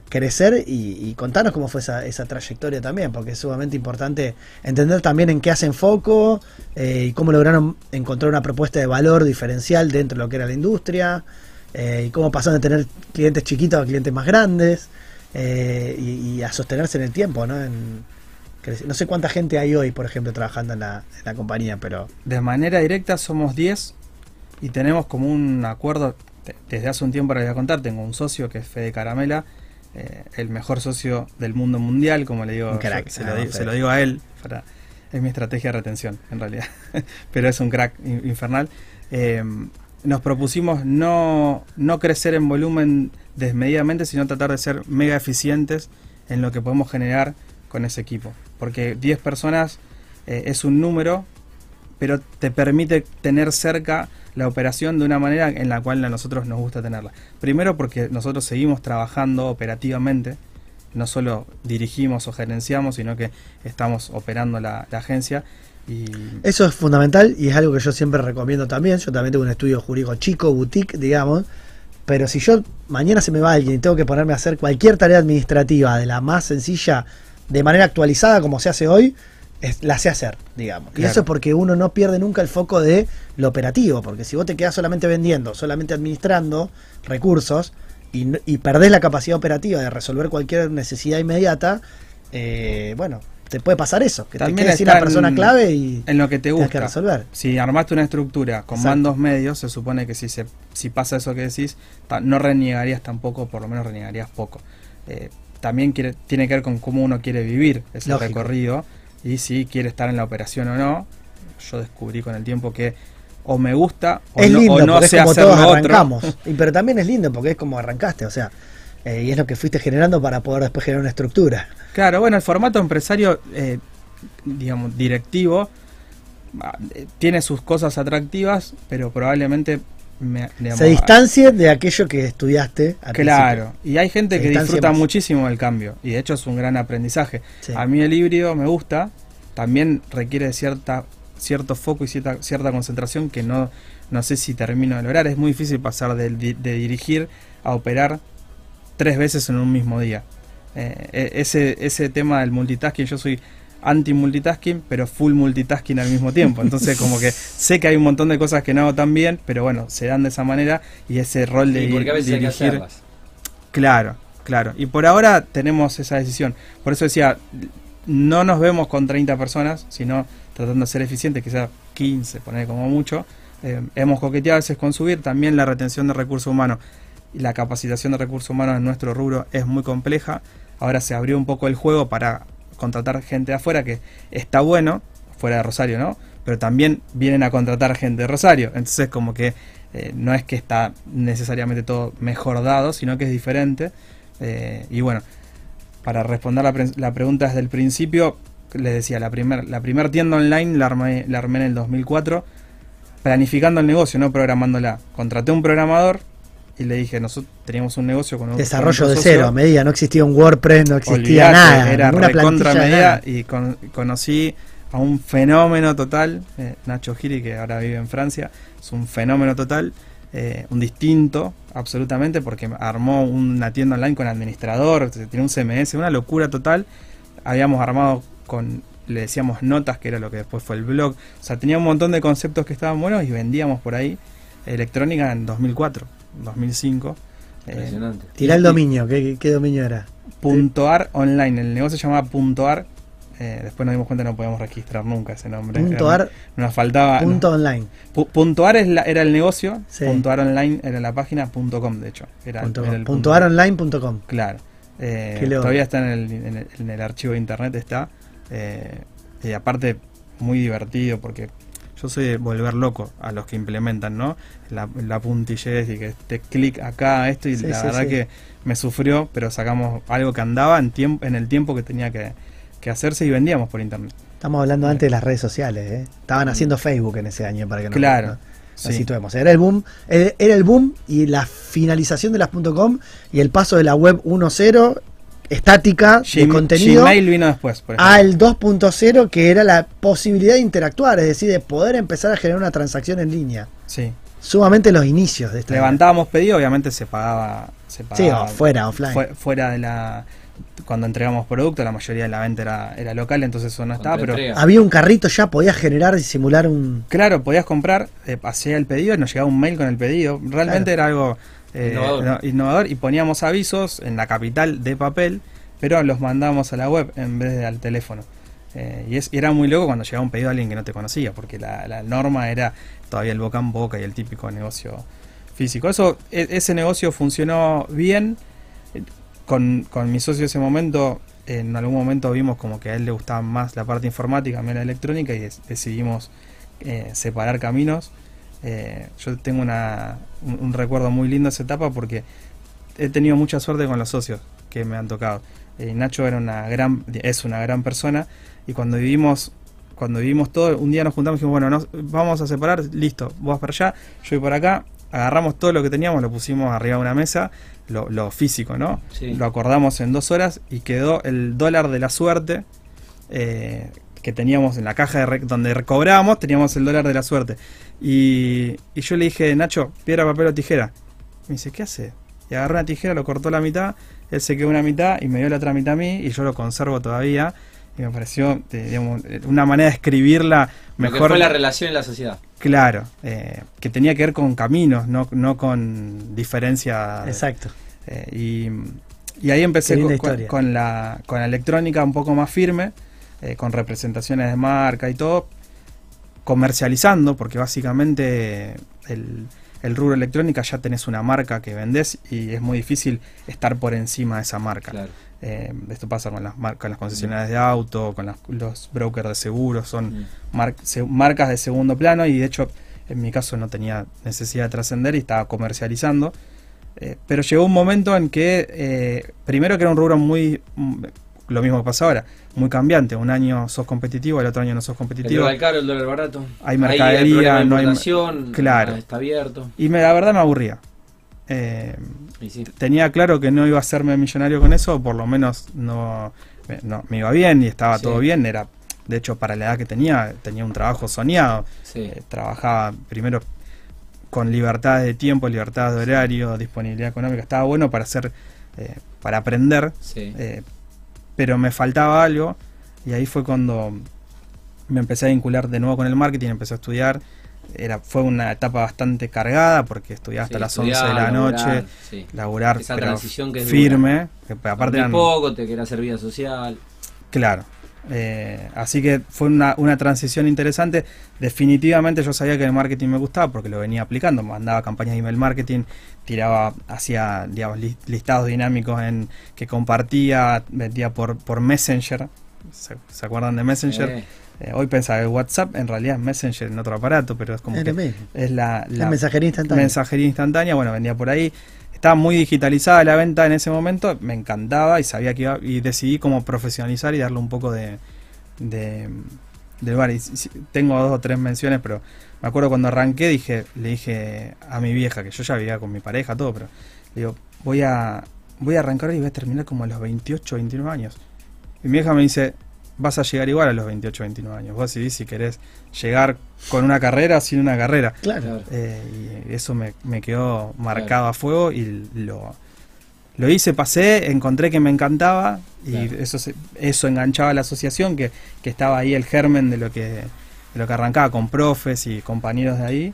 crecer y, y contanos cómo fue esa, esa trayectoria también, porque es sumamente importante entender también en qué hacen foco eh, y cómo lograron encontrar una propuesta de valor diferencial dentro de lo que era la industria y cómo pasaron de tener clientes chiquitos a clientes más grandes eh, y, y a sostenerse en el tiempo, ¿no? En, no sé cuánta gente hay hoy, por ejemplo, trabajando en la, en la compañía, pero De manera directa somos 10 y tenemos como un acuerdo, te- desde hace un tiempo les voy a contar, tengo un socio que es Fede Caramela, eh, el mejor socio del mundo mundial, como le digo, Un crack. yo se, lo digo, Fede. se lo digo a él, para, es mi estrategia de retención en realidad, pero es un crack in- infernal. Eh, nos propusimos no, no crecer en volumen desmedidamente, sino tratar de ser mega eficientes en lo que podemos generar con ese equipo. Porque 10 personas eh, es un número, pero te permite tener cerca la operación de una manera en la cual a nosotros nos gusta tenerla. Primero porque nosotros seguimos trabajando operativamente, no solo dirigimos o gerenciamos, sino que estamos operando la, la agencia. Y Eso es fundamental y es algo que yo siempre recomiendo también. Yo también tengo un estudio jurídico chico, boutique, digamos. Pero si yo mañana se me va alguien y tengo que ponerme a hacer cualquier tarea administrativa de la más sencilla, de manera actualizada como se hace hoy, es- la sé hacer, digamos. Y eso es porque uno no pierde nunca el foco de lo operativo. Porque si vos te quedás solamente vendiendo, solamente administrando recursos y, y perdés la capacidad operativa de resolver cualquier necesidad inmediata, eh, bueno, te puede pasar eso. Que También te quedes sin la persona en- clave y en lo que te gusta. que resolver. Si armaste una estructura con Exacto. mandos medios, se supone que si se si pasa eso que decís, no reniegarías tampoco, por lo menos reniegarías poco. Eh, también quiere, tiene que ver con cómo uno quiere vivir ese Lógico. recorrido y si quiere estar en la operación o no. Yo descubrí con el tiempo que o me gusta o es no, lindo o no porque es sé como hacer todos otro. arrancamos. Y, pero también es lindo porque es como arrancaste, o sea, eh, y es lo que fuiste generando para poder después generar una estructura. Claro, bueno, el formato empresario, eh, digamos, directivo, ah, eh, tiene sus cosas atractivas, pero probablemente me, digamos, Se distancie de aquello que estudiaste. al Claro, y hay gente Se que disfruta más. muchísimo del cambio y de hecho es un gran aprendizaje. Sí. A mí el híbrido me gusta, también requiere cierta cierto foco y cierta, cierta concentración que no, no sé si termino de lograr. Es muy difícil pasar de, de dirigir a operar tres veces en un mismo día. Eh, e- ese, ese tema del multitasking, yo soy anti-multitasking, pero full multitasking al mismo tiempo. Entonces como que sé que hay un montón de cosas que no hago tan bien, pero bueno, se dan de esa manera y ese rol de Sí, porque a veces hay que dirigir... hacerlas. Claro, claro. Y por ahora tenemos esa decisión. Por eso decía, no nos vemos con 30 personas, sino tratando de ser eficientes, quizás 15, poner como mucho. Eh, hemos coqueteado a veces con subir también la retención de recursos humanos la capacitación de recursos humanos en nuestro rubro es muy compleja. Ahora se abrió un poco el juego para contratar gente de afuera, que está bueno, fuera de Rosario, ¿no? Pero también vienen a contratar gente de Rosario. Entonces como que eh, no es que está necesariamente todo mejor dado, sino que es diferente. Eh, y bueno, para responder la, pre- la pregunta desde el principio, les decía, la primera la primer tienda online la armé, la armé en el 2004, planificando el negocio, no programándola. Contraté un programador y le dije, nosotros teníamos un negocio con un Desarrollo con de cero, a medida, no existía un WordPress, no existía nada, era recontra plantilla y con- conocí a un fenómeno total, eh, Nacho Giri, que ahora vive en Francia, es un fenómeno total, eh, un distinto, absolutamente, porque armó una tienda online con administrador, tiene un CMS, una locura total. Habíamos armado con, le decíamos notas, que era lo que después fue el blog, o sea, tenía un montón de conceptos que estaban buenos y vendíamos por ahí electrónica en 2004, 2005. eh, Impresionante. Tirá el dominio, ¿qué, qué dominio era? Punto ar online. El negocio se llamaba Punto ar. Eh, después nos dimos cuenta que no podíamos registrar nunca ese nombre. Punto Era- ar, Nos faltaba. punto no. online. Pu- punto ar es la- era el negocio. Sí. Punto ar online era la página. Punto com, de hecho. Era, Punto, era el punto aronline.com. Claro. Eh, todavía está en el, en, el, en el archivo de internet. Está. Eh, y aparte, muy divertido porque. Yo soy de volver loco a los que implementan, ¿no? La, la puntillez y que este clic acá, esto, y Sí, la sí, verdad sí. que me sufrió, pero sacamos algo que andaba en, tiempo, en el tiempo que tenía que, que hacerse y vendíamos por internet. Estamos hablando antes de las redes sociales, ¿eh? Estaban haciendo Facebook en ese año para que no Claro. no- la Sí. situemos. Era el boom, eh, era el boom y la finalización de las .com y el paso de la web 1.0 estática de contenido Gmail vino después, por al 2.0 que era la posibilidad de interactuar, es decir, de poder empezar a generar una transacción en línea. Sí. Sumamente los inicios de esta Levantábamos pedido, obviamente se pagaba. Se Sí, pagaba o fuera, offline. fue- fuera de la. Cuando entregamos producto, la mayoría de la venta era, era local, entonces eso no estaba, pero. Había un carrito ya, podías generar y simular un... Claro, podías comprar, eh, hacía el pedido y nos llegaba un mail con el pedido. Realmente era algo eh, Innovador. no- innovador y poníamos avisos en la capital de papel, pero los mandábamos a la web en vez de al teléfono. Eh, y, es, y era muy loco cuando llegaba un pedido a alguien que no te conocía, porque la, la norma era todavía el boca en boca y el típico negocio físico. Eso, e- ese negocio funcionó bien. Con, con mi socio ese momento, en algún momento vimos como que a él le gustaba más la parte informática, a mí la electrónica, y des- decidimos eh, separar caminos. Eh, yo tengo una, un, un recuerdo muy lindo de esa etapa porque he tenido mucha suerte con los socios que me han tocado. Eh, Nacho era una gran, es una gran persona y cuando vivimos, cuando vivimos todo, un día nos juntamos y dijimos, bueno, nos, vamos a separar, listo, vos vas para allá, yo voy por acá, agarramos todo lo que teníamos, lo pusimos arriba de una mesa, lo, lo físico, ¿no? Sí. Lo acordamos en dos horas y quedó el dólar de la suerte eh, que teníamos en la caja de donde recobrábamos, teníamos el dólar de la suerte. Y, y yo le dije, Nacho, piedra, papel o tijera. Me dice, ¿qué hace? Y agarré una tijera, lo cortó la mitad, él se quedó una mitad y me dio la otra mitad a mí y yo lo conservo todavía. Y me pareció digamos, una manera de escribirla Lo que mejor. fue la relación en la sociedad. Claro, eh, que tenía que ver con caminos, no, no con diferencia. Exacto. Eh, y, y ahí empecé con la, con la electrónica un poco más firme, eh, con representaciones de marca y todo, comercializando, porque básicamente el, el rubro electrónica ya tenés una marca que vendés y es muy difícil estar por encima de esa marca. Claro. Eh, esto pasa con las, mar- con las concesionarias de auto, con las- los brokers de seguros, son mar- se- marcas de segundo plano y de hecho en mi caso no tenía necesidad de trascender y estaba comercializando. Eh, pero llegó un momento en que, eh, primero que era un rubro muy, lo mismo que pasa ahora, muy cambiante. Un año sos competitivo, el otro año no sos El competitivo. dólar caro, el dólar barato. Hay mercadería, el de no hay- claro. Está abierto. Y me, la verdad me aburría. Eh, sí. tenía claro que no iba a hacerme millonario con eso, por lo menos no me, no, me iba bien y estaba Sí. todo bien. Era, de hecho, para la edad que tenía, tenía un trabajo soñado. Sí. Eh, trabajaba primero con libertad de tiempo, libertad de horario, disponibilidad económica. Estaba bueno para hacer, eh, para aprender, sí. eh, pero me faltaba algo y ahí fue cuando me empecé a vincular de nuevo con el marketing, empecé a estudiar. Era, fue una etapa bastante cargada porque estudié hasta Sí, las 11 de la laburar, noche, sí. laburar Esa transición que es firme, que aparte eran, poco, te querés hacer vida social. Claro. Eh, así que fue una, una transición interesante. Definitivamente yo sabía que el marketing me gustaba porque lo venía aplicando. Mandaba campañas de email marketing, tiraba, hacía digamos, li- listados dinámicos en que compartía, vendía por, por Messenger. ¿Se, se acuerdan de Messenger? Eh, Eh, hoy pensaba que WhatsApp en realidad es Messenger en otro aparato, pero es como que es la, La la mensajería instantánea. mensajería instantánea. Bueno, vendía por ahí. Estaba muy digitalizada la venta en ese momento, me encantaba y sabía que iba, y decidí como profesionalizar y darle un poco de, de, de lugar. Y tengo dos o tres menciones, pero me acuerdo cuando arranqué, dije, le dije a mi vieja, que yo ya vivía con mi pareja, todo, pero le digo, voy a, voy a arrancar y voy a terminar como a los 28, 29 años. Y mi vieja me dice, vas a llegar igual a los 28, 29 años. Vos decidís si querés llegar con una carrera o sin una carrera. Claro. Eh, y eso me, me quedó marcado a fuego y lo, lo hice, pasé, encontré que me encantaba y Claro. eso se- eso enganchaba a la asociación, que, que estaba ahí el germen de lo que, de lo que arrancaba con profes y compañeros de ahí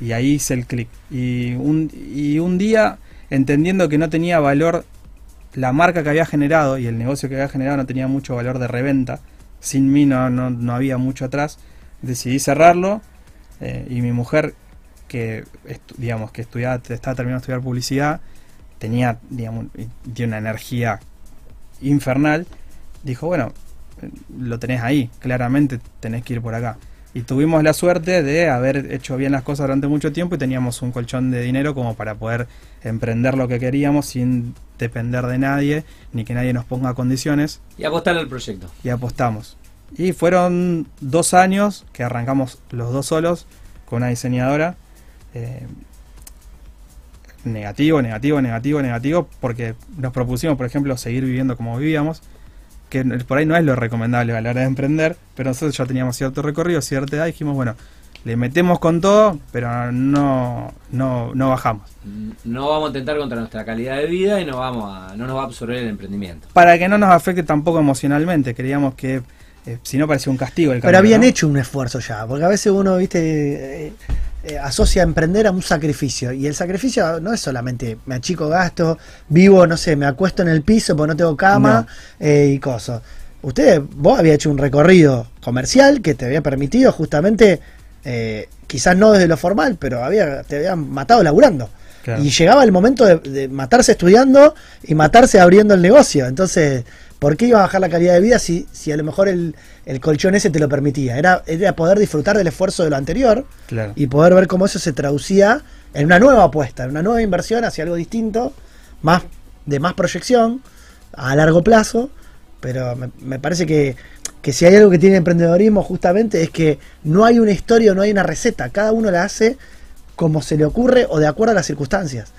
y ahí hice el clic. Y un, y un día, entendiendo que no tenía valor la marca que había generado y el negocio que había generado no tenía mucho valor de reventa, sin mí no, no, no había mucho atrás, decidí cerrarlo eh, y mi mujer que digamos que estudiaba estaba terminando de estudiar publicidad tenía digamos una energía infernal dijo bueno eh, lo tenés ahí claramente tenés que ir por acá y tuvimos la suerte de haber hecho bien las cosas durante mucho tiempo y teníamos un colchón de dinero como para poder emprender lo que queríamos sin depender de nadie ni que nadie nos ponga condiciones Y apostar al proyecto. y apostamos. Y fueron dos años que arrancamos los dos solos con una diseñadora eh, negativo, negativo, negativo, negativo, porque nos propusimos, por ejemplo, seguir viviendo como vivíamos, que por ahí no es lo recomendable a la hora de emprender, pero nosotros ya teníamos cierto recorrido, cierta edad, y dijimos, bueno, le metemos con todo, pero no, no, no bajamos. No vamos a intentar contra nuestra calidad de vida y no vamos a, no nos va a absorber el emprendimiento. Para que no nos afecte tampoco emocionalmente, queríamos que eh, si no parecía un castigo el Pero cambio, habían ¿no? hecho un esfuerzo ya, porque a veces uno, viste, eh, eh, asocia emprender a un sacrificio. Y el sacrificio no es solamente me achico gasto, vivo, no sé, me acuesto en el piso porque no tengo cama eh, y cosas. Usted, vos había hecho un recorrido comercial que te había permitido justamente, eh, quizás no desde lo formal, pero había, te habían matado laburando. Claro. Y llegaba el momento de, de matarse estudiando y matarse abriendo el negocio. Entonces, ¿por qué iba a bajar la calidad de vida si, si a lo mejor el, el colchón ese te lo permitía? Era, era poder disfrutar del esfuerzo de lo anterior Claro. y poder ver cómo eso se traducía en una nueva apuesta, en una nueva inversión hacia algo distinto, más de más proyección a largo plazo. Pero me, me parece que, que si hay algo que tiene emprendedorismo justamente es que no hay una historia no hay una receta, cada uno la hace como se le ocurre o de acuerdo a las circunstancias.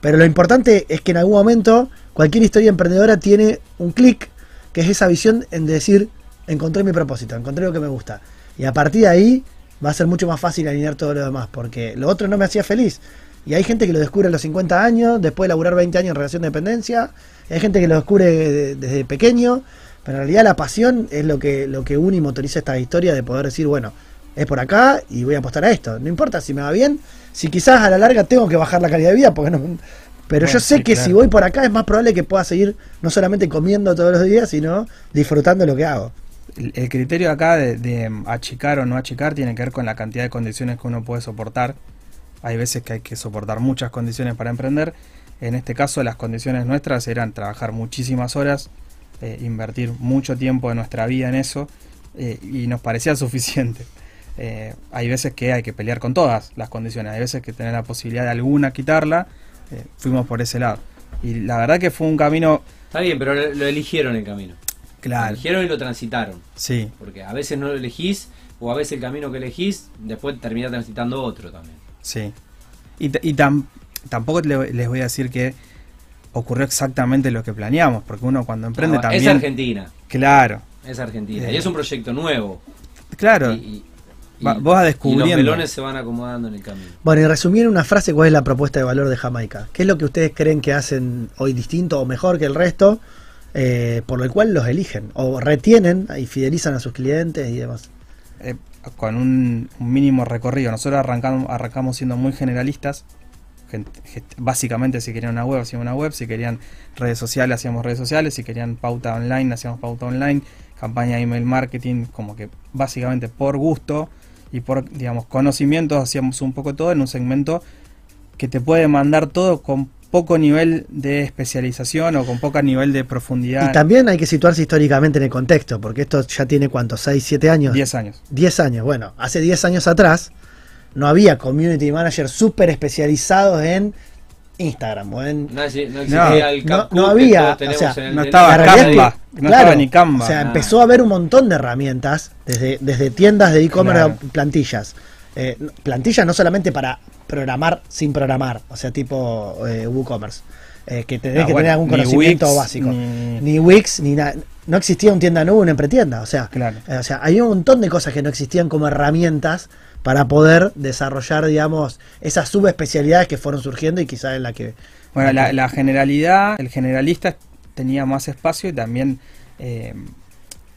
Pero lo importante es que en algún momento cualquier historia emprendedora tiene un clic, que es esa visión en decir, encontré mi propósito, encontré lo que me gusta. Y a partir de ahí va a ser mucho más fácil alinear todo lo demás, porque lo otro no me hacía feliz. Y hay gente que lo descubre a los 50 años, después de laburar 20 años en relación de dependencia. Hay gente que lo descubre de- desde pequeño. Pero en realidad la pasión es lo que, lo que une y motoriza esta historia de poder decir, bueno, es por acá y voy a apostar a esto. No importa si me va bien, si quizás a la larga tengo que bajar la calidad de vida, porque no. Pero Bueno, yo sé sí, que claro. si voy por acá es más probable que pueda seguir no solamente comiendo todos los días, sino disfrutando lo que hago. El, el criterio acá de, de, mm, achicar o no achicar tiene que ver con la cantidad de condiciones que uno puede soportar. Hay veces que hay que soportar muchas condiciones para emprender. En este caso las condiciones nuestras eran trabajar muchísimas horas, eh, invertir mucho tiempo de nuestra vida en eso eh, y nos parecía suficiente. Eh, hay veces que hay que pelear con todas las condiciones, hay veces que tener la posibilidad de alguna quitarla, eh, fuimos por ese lado. Y la verdad que fue un camino Está bien, pero lo, lo eligieron el camino. Lo claro. eligieron y lo transitaron. Sí, Porque a veces no lo elegís, o a veces el camino que elegís, después termina transitando otro también. Sí. Y, y tam- tampoco le- les voy a decir que ocurrió exactamente lo que planeamos, porque uno cuando emprende también... Es Argentina, Claro, es Argentina. Eh. Y es un proyecto nuevo. claro. Y- Va- y- Y descubriendo. los melones se van acomodando en el camino. Bueno, y resumir en una frase, ¿cuál es la propuesta de valor de Jamaica? ¿Qué es lo que ustedes creen que hacen hoy distinto o mejor que el resto, eh, por lo cual los eligen? O retienen y fidelizan a sus clientes y demás. eh, con un, un mínimo recorrido. Nosotros arrancamos, arrancamos siendo muy generalistas. Básicamente, si querían una web, hacíamos una web. Si querían redes sociales, hacíamos redes sociales. Si querían pauta online, hacíamos pauta online. Campaña de email marketing, como que básicamente por gusto y por, digamos, conocimientos hacíamos un poco todo en un segmento que te puede mandar todo con poco nivel de especialización o con poco nivel de profundidad. Y también hay que situarse históricamente en el contexto, porque esto ya tiene cuánto, 6, 7 años. 10 años. 10 años. Bueno, hace 10 años atrás no había community managers súper especializados en Instagram o en... No, no No, existía el no- no había, o sea, el no estaba realidad es Canva, que, no claro, estaba ni Canva. O sea, Ah. empezó a haber un montón de herramientas, desde, desde tiendas de e-commerce Claro. a plantillas. Eh, plantillas no solamente para programar sin programar, o sea, tipo eh, WooCommerce, eh, que tenés Ah, que bueno, tener algún ni conocimiento Wix, básico. ni- Ni Wix, ni nada. No existía un tienda nube, una empretienda. O sea, Claro. eh, o sea, hay un montón de cosas que no existían como herramientas para poder desarrollar, digamos, esas subespecialidades que fueron surgiendo y quizás en la que... Bueno, la, la generalidad, el generalista tenía más espacio y también eh,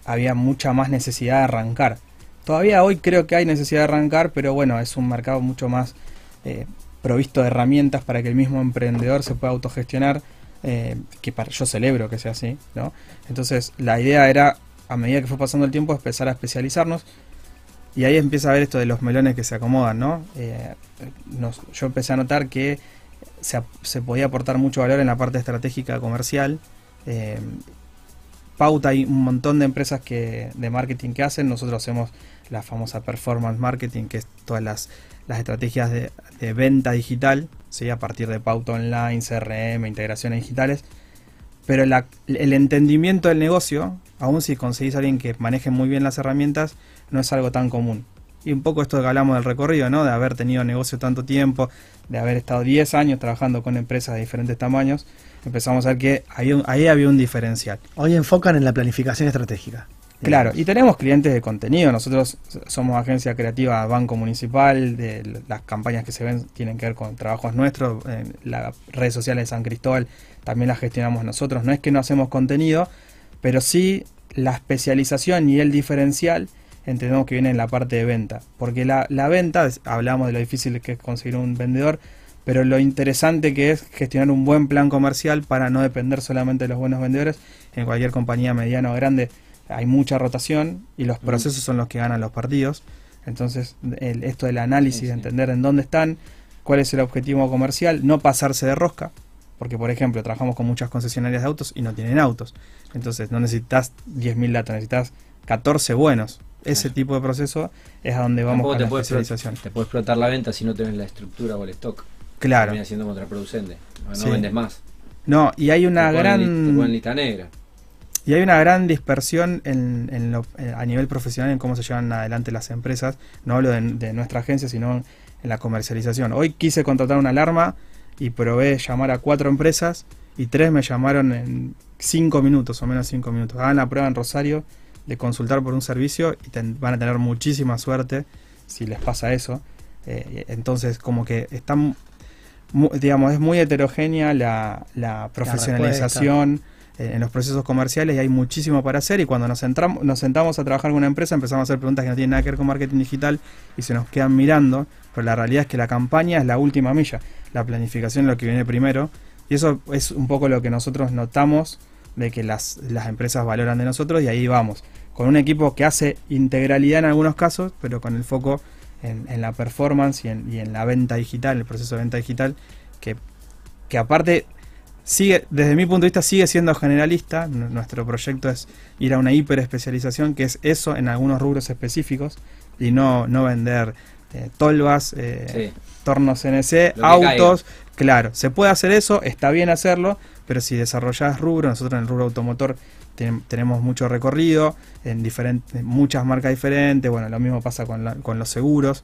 había mucha más necesidad de arrancar. Todavía hoy creo que hay necesidad de arrancar, pero bueno, es un mercado mucho más eh, provisto de herramientas para que el mismo emprendedor se pueda autogestionar, eh, que para, yo celebro que sea así, ¿no? Entonces la idea era, a medida que fue pasando el tiempo, empezar a especializarnos y ahí empieza a ver esto de los melones que se acomodan, ¿no? Eh, yo empecé a notar que se, se podía aportar mucho valor en la parte estratégica comercial. Eh, Pauta hay un montón de empresas que de marketing que hacen. Nosotros hacemos la famosa performance marketing, que es todas las, las estrategias de, venta digital, ¿sí? a partir de pauta online, CRM, integraciones digitales. Pero la- el entendimiento del negocio, aun si conseguís a alguien que maneje muy bien las herramientas, no es algo tan común. Y un poco esto que hablamos del recorrido, ¿no? De haber tenido negocio tanto tiempo, de haber estado 10 años trabajando con empresas de diferentes tamaños, empezamos a ver que ahí, ahí había un diferencial. Hoy enfocan en la planificación estratégica. Claro, y tenemos clientes de contenido. Nosotros somos agencia creativa Banco Municipal, de las campañas que se ven tienen que ver con trabajos nuestros, en las redes sociales de San Cristóbal también las gestionamos nosotros. No es que no hacemos contenido, pero sí la especialización y el diferencial entendemos que viene en la parte de venta. Porque la, la venta, hablamos de lo difícil que es conseguir un vendedor, pero lo interesante que es gestionar un buen plan comercial para no depender solamente de los buenos vendedores. En cualquier compañía mediana o grande hay mucha rotación y los procesos son los que ganan los partidos. Entonces, el- esto del análisis, Sí, de sí. entender en dónde están, cuál es el objetivo comercial, no pasarse de rosca. Porque, por ejemplo, trabajamos con muchas concesionarias de autos y no tienen autos. Entonces, no necesitas 10.000 datos, necesitas 14 buenos. Ese tipo de proceso es a donde vamos Tampoco con te la puede, especialización. te puede explotar la venta si no tenés la estructura o el stock. Claro. Termina siendo contraproducente. No, Sí. vendes más. No, y hay una te ponen li- te ponen gran lista negra. y hay una gran dispersión en, en lo- eh, a nivel profesional en cómo se llevan adelante las empresas. No hablo de, de nuestra agencia, sino en la comercialización. Hoy quise contratar una alarma y probé llamar a cuatro empresas y tres me llamaron en cinco minutos o menos cinco minutos. Hagan la prueba en Rosario de consultar por un servicio y ten- van a tener muchísima suerte si les pasa eso. Eh, entonces, como que están, digamos, es muy heterogénea la, la profesionalización en los procesos comerciales y hay muchísimo para hacer y cuando nos, entramos, nos sentamos a trabajar con una empresa empezamos a hacer preguntas que no tienen nada que ver con marketing digital y se nos quedan mirando, pero la realidad es que la campaña es la última milla, la planificación es lo que viene primero y eso es un poco lo que nosotros notamos de que las, las empresas valoran de nosotros y ahí vamos, con un equipo que hace integralidad en algunos casos, pero con el foco en, en la performance y en, y en la venta digital, el proceso de venta digital, que, que aparte sigue, desde mi punto de vista, sigue siendo generalista. N- Nuestro proyecto es ir a una hiperespecialización, que es eso en algunos rubros específicos, y no, no vender eh, tolvas, eh, Sí. tornos CNC, autos. Claro, se puede hacer eso, está bien hacerlo, pero si desarrollás rubro, nosotros en el rubro automotor ten- tenemos mucho recorrido, en diferentes, muchas marcas diferentes, bueno, lo mismo pasa con, la- con los seguros,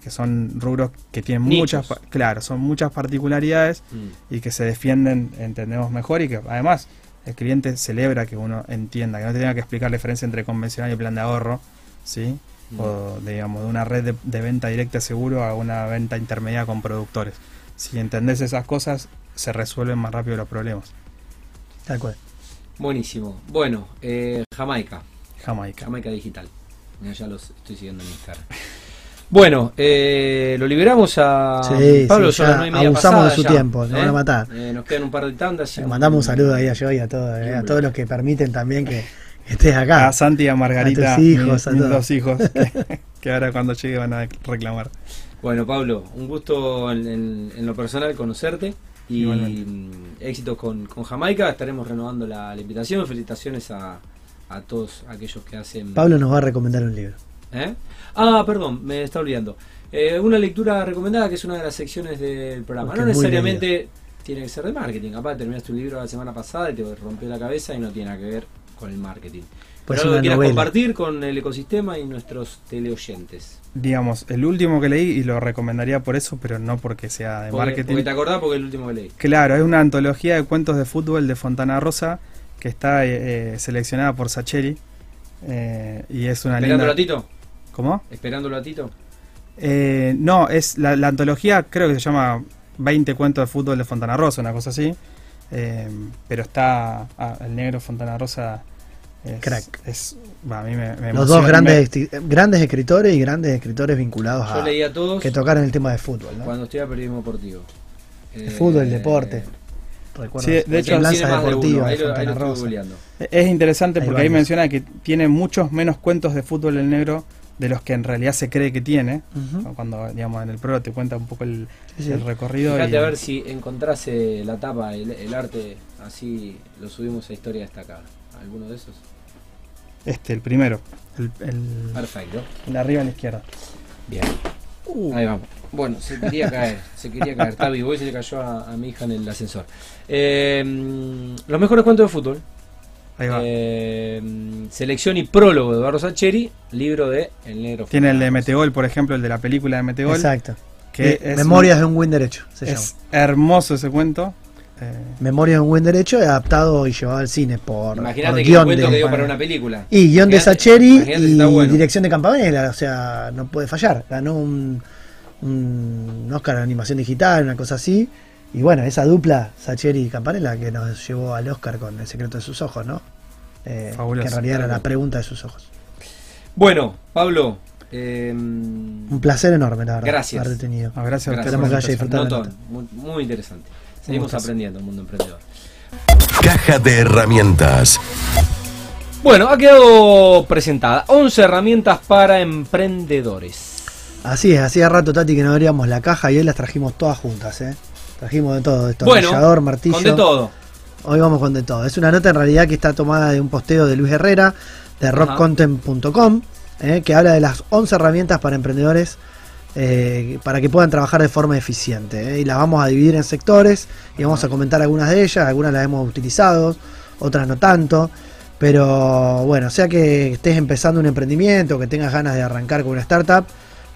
que son rubros que tienen Nichos. muchas, claro, son muchas particularidades Mm. y que se defienden, entendemos mejor y que además el cliente celebra que uno entienda, que no tenga que explicar la diferencia entre convencional y plan de ahorro, ¿sí? Mm. O digamos, de una red de, de venta directa seguro a una venta intermedia con productores. Si entendés esas cosas, se resuelven más rápido los problemas. Tal cual. Buenísimo. Bueno, eh, Jamaica. Jamaica. Jamaica Digital. Mira, ya los estoy siguiendo en Instagram. Bueno, eh, lo liberamos a Sí, Pablo. sí, ya media abusamos de pasadas su ya, tiempo, nos van a matar. Eh, nos quedan un par de tandas. y Le mandamos un saludo ahí a yo y a, todos, eh, a todos los que permiten también que estés acá. A Santi y a Margarita, A tus hijos, mis, a mis dos hijos, que, que ahora cuando llegue van a reclamar. Bueno, Pablo, un gusto en, en- en lo personal conocerte y Igualmente. mm, éxitos con, con Jamaica. Estaremos renovando la, la invitación. Felicitaciones a, a todos aquellos que hacen. Pablo nos va a recomendar un libro. ¿Eh? Ah, perdón, me está olvidando. Eh, una lectura recomendada que es una de las secciones del programa. Porque no necesariamente tiene que ser de marketing. Capaz terminaste un libro la semana pasada y te rompió la cabeza y no tiene nada que ver con el marketing. Pues Pero algo que quieras novela. compartir con el ecosistema y nuestros teleoyentes. Digamos, el último que leí, y lo recomendaría por eso, pero no porque sea de Porque, marketing. porque te acordás porque es el último que leí. Claro, es una antología de cuentos de fútbol de Fontana Rosa que está eh, eh, seleccionada por Sacheri. eh, y es una ¿Esperándolo linda. a Tito? ¿Cómo? ¿Esperándolo a Tito? Eh, no, es la, la antología, creo que se llama 20 cuentos de fútbol de Fontana Rosa, una cosa así. Eh, pero está. ah, el negro Fontana Rosa. Es, Crack. Es, a mí me, me Los dos grandes, grandes escritores y grandes escritores vinculados Yo a leí a todos que tocaron el tema de fútbol, ¿no? cuando estudiaba periodismo deportivo. El fútbol, el Eh, deporte. Recuerdo Sí, de hecho, de uno, ahí lo- ahí. Es interesante porque ahí menciona que tiene muchos menos cuentos de fútbol el negro de los que en realidad se cree que tiene. Cuando, digamos, en el prólogo te cuenta un poco el, Sí, sí. el recorrido. Fíjate y- a ver si encontrase la tapa, el, el arte, así lo subimos a historia destacada. ¿Alguno de esos? Este, el primero. El, el- Perfecto. el de arriba a la izquierda. Bien. Ahí vamos. Bueno, se quería caer, se quería caer. Está vivo y se le cayó a, a mi hija en el ascensor. Eh, los mejores cuentos de fútbol. Ahí va. Eh, selección y prólogo de Eduardo Sacheri, libro de El Negro. Tiene el de. Metegol, por ejemplo, el de la película de Metegol. Exacto. Que es Memorias de un buen derecho. Se llama. Es hermoso ese cuento. Eh, Memorias de un buen derecho adaptado y llevado al cine por, Imagínate por que guion de- que dio para una película. Y guion de Sacheri y bueno. dirección de Campanella, o sea, no puede fallar. Ganó un, un Oscar de animación digital, una cosa así. Y bueno, esa dupla, Sacheri y Campanella, que nos llevó al Oscar con El secreto de sus ojos, ¿no? Eh, Fabuloso. que en realidad era la pregunta de sus ojos. Bueno, Pablo. eh, Un placer enorme, la verdad, Gracias. haberte tenido. no, gracias Gracias. que haya disfrutado la notón, nota. muy, muy interesante. Seguimos aprendiendo el mundo emprendedor. Caja de herramientas. Bueno, ha quedado presentada 11 herramientas para emprendedores. Así es, hacía rato, Tati, que no veríamos la caja y hoy las trajimos todas juntas, ¿eh? Trajimos de todo, Bueno, destornillador, martillo. con de todo. Hoy vamos con de todo. Es una nota en realidad que está tomada de un posteo de Luis Herrera de rockcontent.com eh, que habla de las 11 herramientas para emprendedores eh, para que puedan trabajar de forma eficiente. eh, y las vamos a dividir en sectores y vamos a comentar algunas de ellas. Algunas las hemos utilizado, otras no tanto. Pero bueno, sea que estés empezando un emprendimiento, que tengas ganas de arrancar con una startup,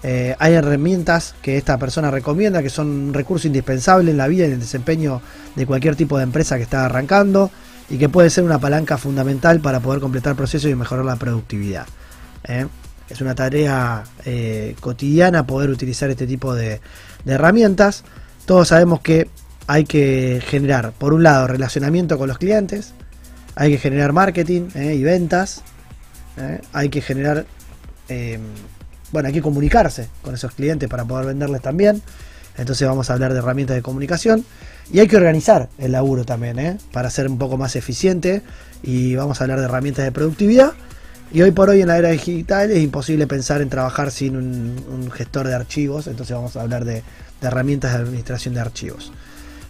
eh, hay herramientas que esta persona recomienda que son un recurso indispensable en la vida y en el desempeño de cualquier tipo de empresa que está arrancando y que puede ser una palanca fundamental para poder completar procesos y mejorar la productividad. Es una tarea eh, cotidiana poder utilizar este tipo de, herramientas. Todos sabemos que hay que generar, por un lado, relacionamiento con los clientes, hay que generar marketing ¿eh? y ventas, ¿eh? hay que generar, eh, bueno, hay que comunicarse con esos clientes para poder venderles también. Entonces vamos a hablar de herramientas de comunicación. Y hay que organizar el laburo también, para ser un poco más eficiente. Y vamos a hablar de herramientas de productividad. Y hoy por hoy en la era digital es imposible pensar en trabajar sin un, gestor de archivos. Entonces vamos a hablar de, herramientas de administración de archivos.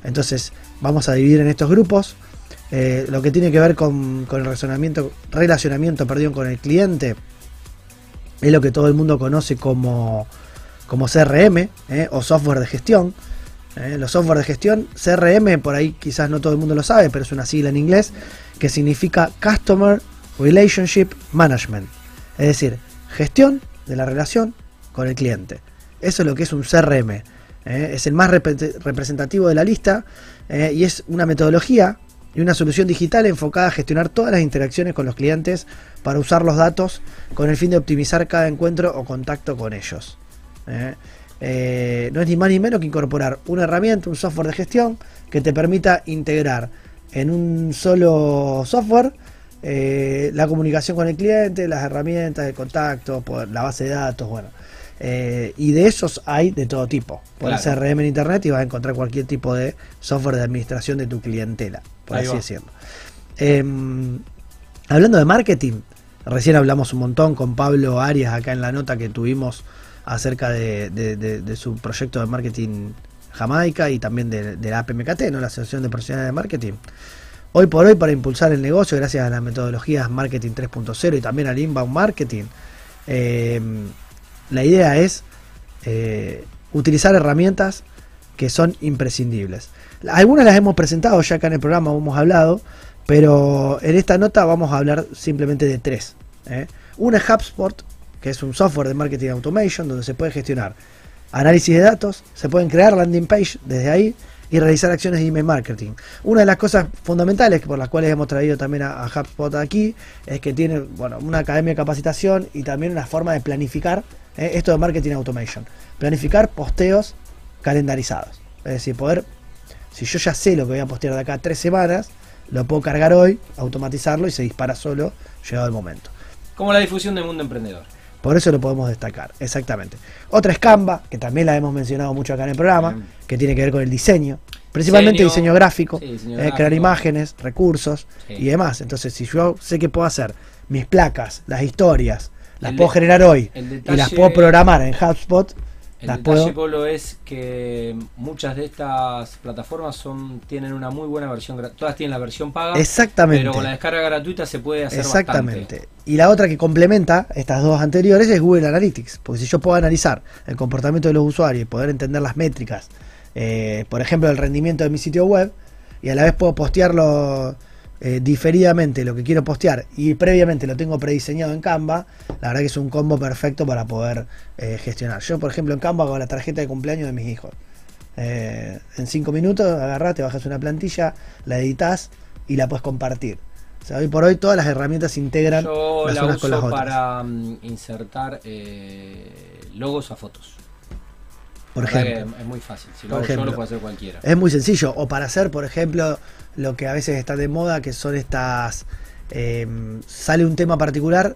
Entonces vamos a dividir en estos grupos. Eh, lo que tiene que ver con, el relacionamiento, relacionamiento con el cliente es lo que todo el mundo conoce como, como CRM ¿eh? o software de gestión. ¿eh? Los software de gestión, CRM, por ahí quizás no todo el mundo lo sabe, pero es una sigla en inglés que significa Customer Relationship Management. Es decir, gestión de la relación con el cliente. Eso es lo que es un CRM. ¿eh? Es el más repre- representativo de la lista ¿eh? y es una metodología y una solución digital enfocada a gestionar todas las interacciones con los clientes para usar los datos con el fin de optimizar cada encuentro o contacto con ellos. Eh, no es ni más ni menos que incorporar una herramienta, un software de gestión que te permita integrar en un solo software eh, la comunicación con el cliente, las herramientas de contacto, poder- la base de datos, bueno. Eh, y de esos hay de todo tipo. Pones Claro. CRM en internet y vas a encontrar cualquier tipo de software de administración de tu clientela, por Ahí así va. decirlo. Em, hablando de marketing, recién hablamos un montón con Pablo Arias acá en la nota que tuvimos acerca de, de- de- de su proyecto de marketing Jamaica y también de, de la APMKT, ¿no? la Asociación de Profesionales de Marketing. Hoy por hoy, para impulsar el negocio, gracias a las metodologías Marketing 3.0 y también al Inbound Marketing, em, la idea es eh, utilizar herramientas que son imprescindibles. Algunas las hemos presentado ya acá en el programa, hemos hablado, pero en esta nota vamos a hablar simplemente de tres. ¿eh? Una es HubSpot, que es un software de marketing automation donde se puede gestionar análisis de datos, se pueden crear landing page desde ahí y realizar acciones de email marketing. Una de las cosas fundamentales por las cuales hemos traído también a, HubSpot aquí es que tiene bueno, una academia de capacitación y también una forma de planificar eh, esto de marketing automation. Planificar posteos calendarizados. Es decir, poder, si yo ya sé lo que voy a postear de acá tres semanas, lo puedo cargar hoy, automatizarlo y se dispara solo llegado el momento. Como la difusión del mundo emprendedor. Por eso lo podemos destacar, exactamente. Otra es Canva, que también la hemos mencionado mucho acá en el programa, Bien. que tiene que ver con el diseño, principalmente Diseño, diseño, gráfico, sí, diseño eh, crear imágenes, recursos Sí. y demás. Entonces, si yo sé que puedo hacer mis placas, las historias, las El puedo de- generar hoy y las puedo programar en HubSpot, El las detalle, puedo... Polo, es que muchas de estas plataformas son tienen una muy buena versión. Todas tienen la versión paga. Exactamente. Pero con la descarga gratuita se puede hacer Exactamente. bastante. Y la otra que complementa estas dos anteriores es Google Analytics. Porque si yo puedo analizar el comportamiento de los usuarios y poder entender las métricas, eh, por ejemplo, el rendimiento de mi sitio web, y a la vez puedo postearlo eh, diferidamente lo que quiero postear y previamente lo tengo prediseñado en Canva, la verdad que es un combo perfecto para poder eh, gestionar. Yo, por ejemplo, en Canva hago la tarjeta de cumpleaños de mis hijos. Eh, en cinco minutos agarrás, te bajas una plantilla, la editas y la puedes compartir. O sea, hoy por hoy todas las herramientas integran Yo las la unas con las uso otras. para mm, insertar eh, logos a fotos. Por ejemplo. Es muy fácil. Si Por lo hago yo ejemplo. lo puede hacer cualquiera. Es muy sencillo. O para hacer, por ejemplo, lo que a veces está de moda, que son estas... eh, sale un tema particular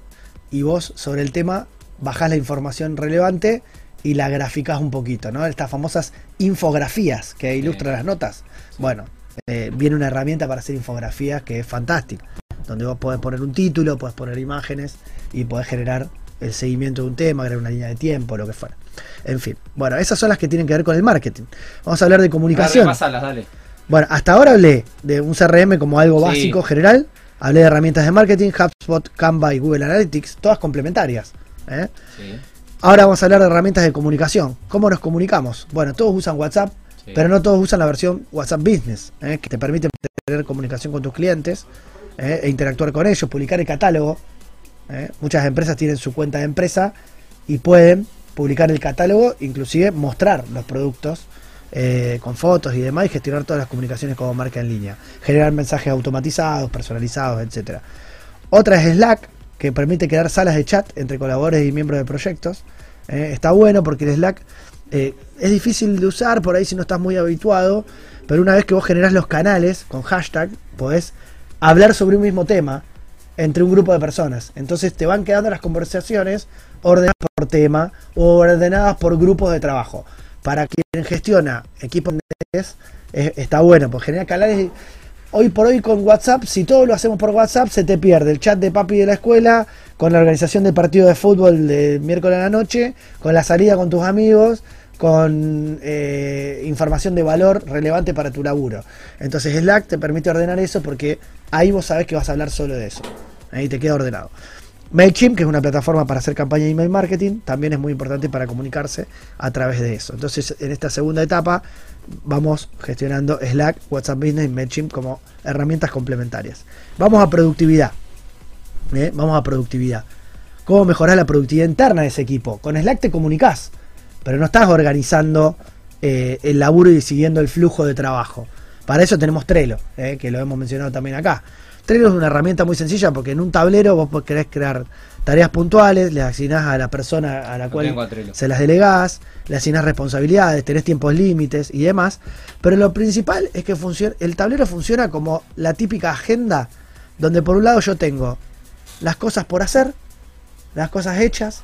y vos sobre el tema bajás la información relevante y la graficás un poquito, ¿no? Estas famosas infografías que ilustran las notas. Bueno, eh, viene una herramienta para hacer infografías que es fantástica, donde vos podés poner un título, podés poner imágenes y podés generar el seguimiento de un tema, agregar una línea de tiempo, lo que fuera. En fin, bueno, esas son las que tienen que ver con el marketing. Vamos a hablar de comunicación. Dale. Bueno, hasta ahora hablé de un CRM como algo Sí. básico general. Hablé de herramientas de marketing, HubSpot, Canva y Google Analytics, todas complementarias. ¿eh? Sí. Ahora vamos a hablar de herramientas de comunicación. ¿Cómo nos comunicamos? Bueno, todos usan WhatsApp, Sí. pero no todos usan la versión WhatsApp Business, ¿eh? que te permite tener comunicación con tus clientes ¿eh? e interactuar con ellos, publicar el catálogo. Muchas empresas tienen su cuenta de empresa y pueden publicar el catálogo, inclusive mostrar los productos eh, con fotos y demás y gestionar todas las comunicaciones como marca en línea, generar mensajes automatizados, personalizados, etcétera. Otra es Slack, que permite crear salas de chat entre colaboradores y miembros de proyectos. Eh, está bueno porque el Slack eh, es difícil de usar por ahí si no estás muy habituado, pero una vez que vos generás los canales con hashtag, podés hablar sobre un mismo tema entre un grupo de personas. Entonces te van quedando las conversaciones ordenadas por tema o ordenadas por grupos de trabajo. Para quien gestiona equipos eh, está bueno, porque genera canales. Hoy por hoy con WhatsApp, si todo lo hacemos por WhatsApp, se te pierde el chat de papi de la escuela, con la organización del partido de fútbol de miércoles a la noche, con la salida con tus amigos, con eh, información de valor relevante para tu laburo. Entonces Slack te permite ordenar eso porque ahí vos sabés que vas a hablar solo de eso. Ahí te queda ordenado. MailChimp, que es una plataforma para hacer campaña de email marketing, también es muy importante para comunicarse a través de eso. Entonces, en esta segunda etapa, vamos gestionando Slack, WhatsApp Business y MailChimp como herramientas complementarias. Vamos a productividad. ¿eh? Vamos a productividad. ¿Cómo mejorar la productividad interna de ese equipo? Con Slack te comunicas, pero no estás organizando eh, el laburo y siguiendo el flujo de trabajo. Para eso tenemos Trello, ¿eh? que lo hemos mencionado también acá. Trello es una herramienta muy sencilla porque en un tablero vos querés crear tareas puntuales, le asignás a la persona a la cual se las delegás, le asignás responsabilidades, tenés tiempos límites y demás. Pero lo principal es que funciona, el tablero funciona como la típica agenda donde por un lado yo tengo las cosas por hacer, las cosas hechas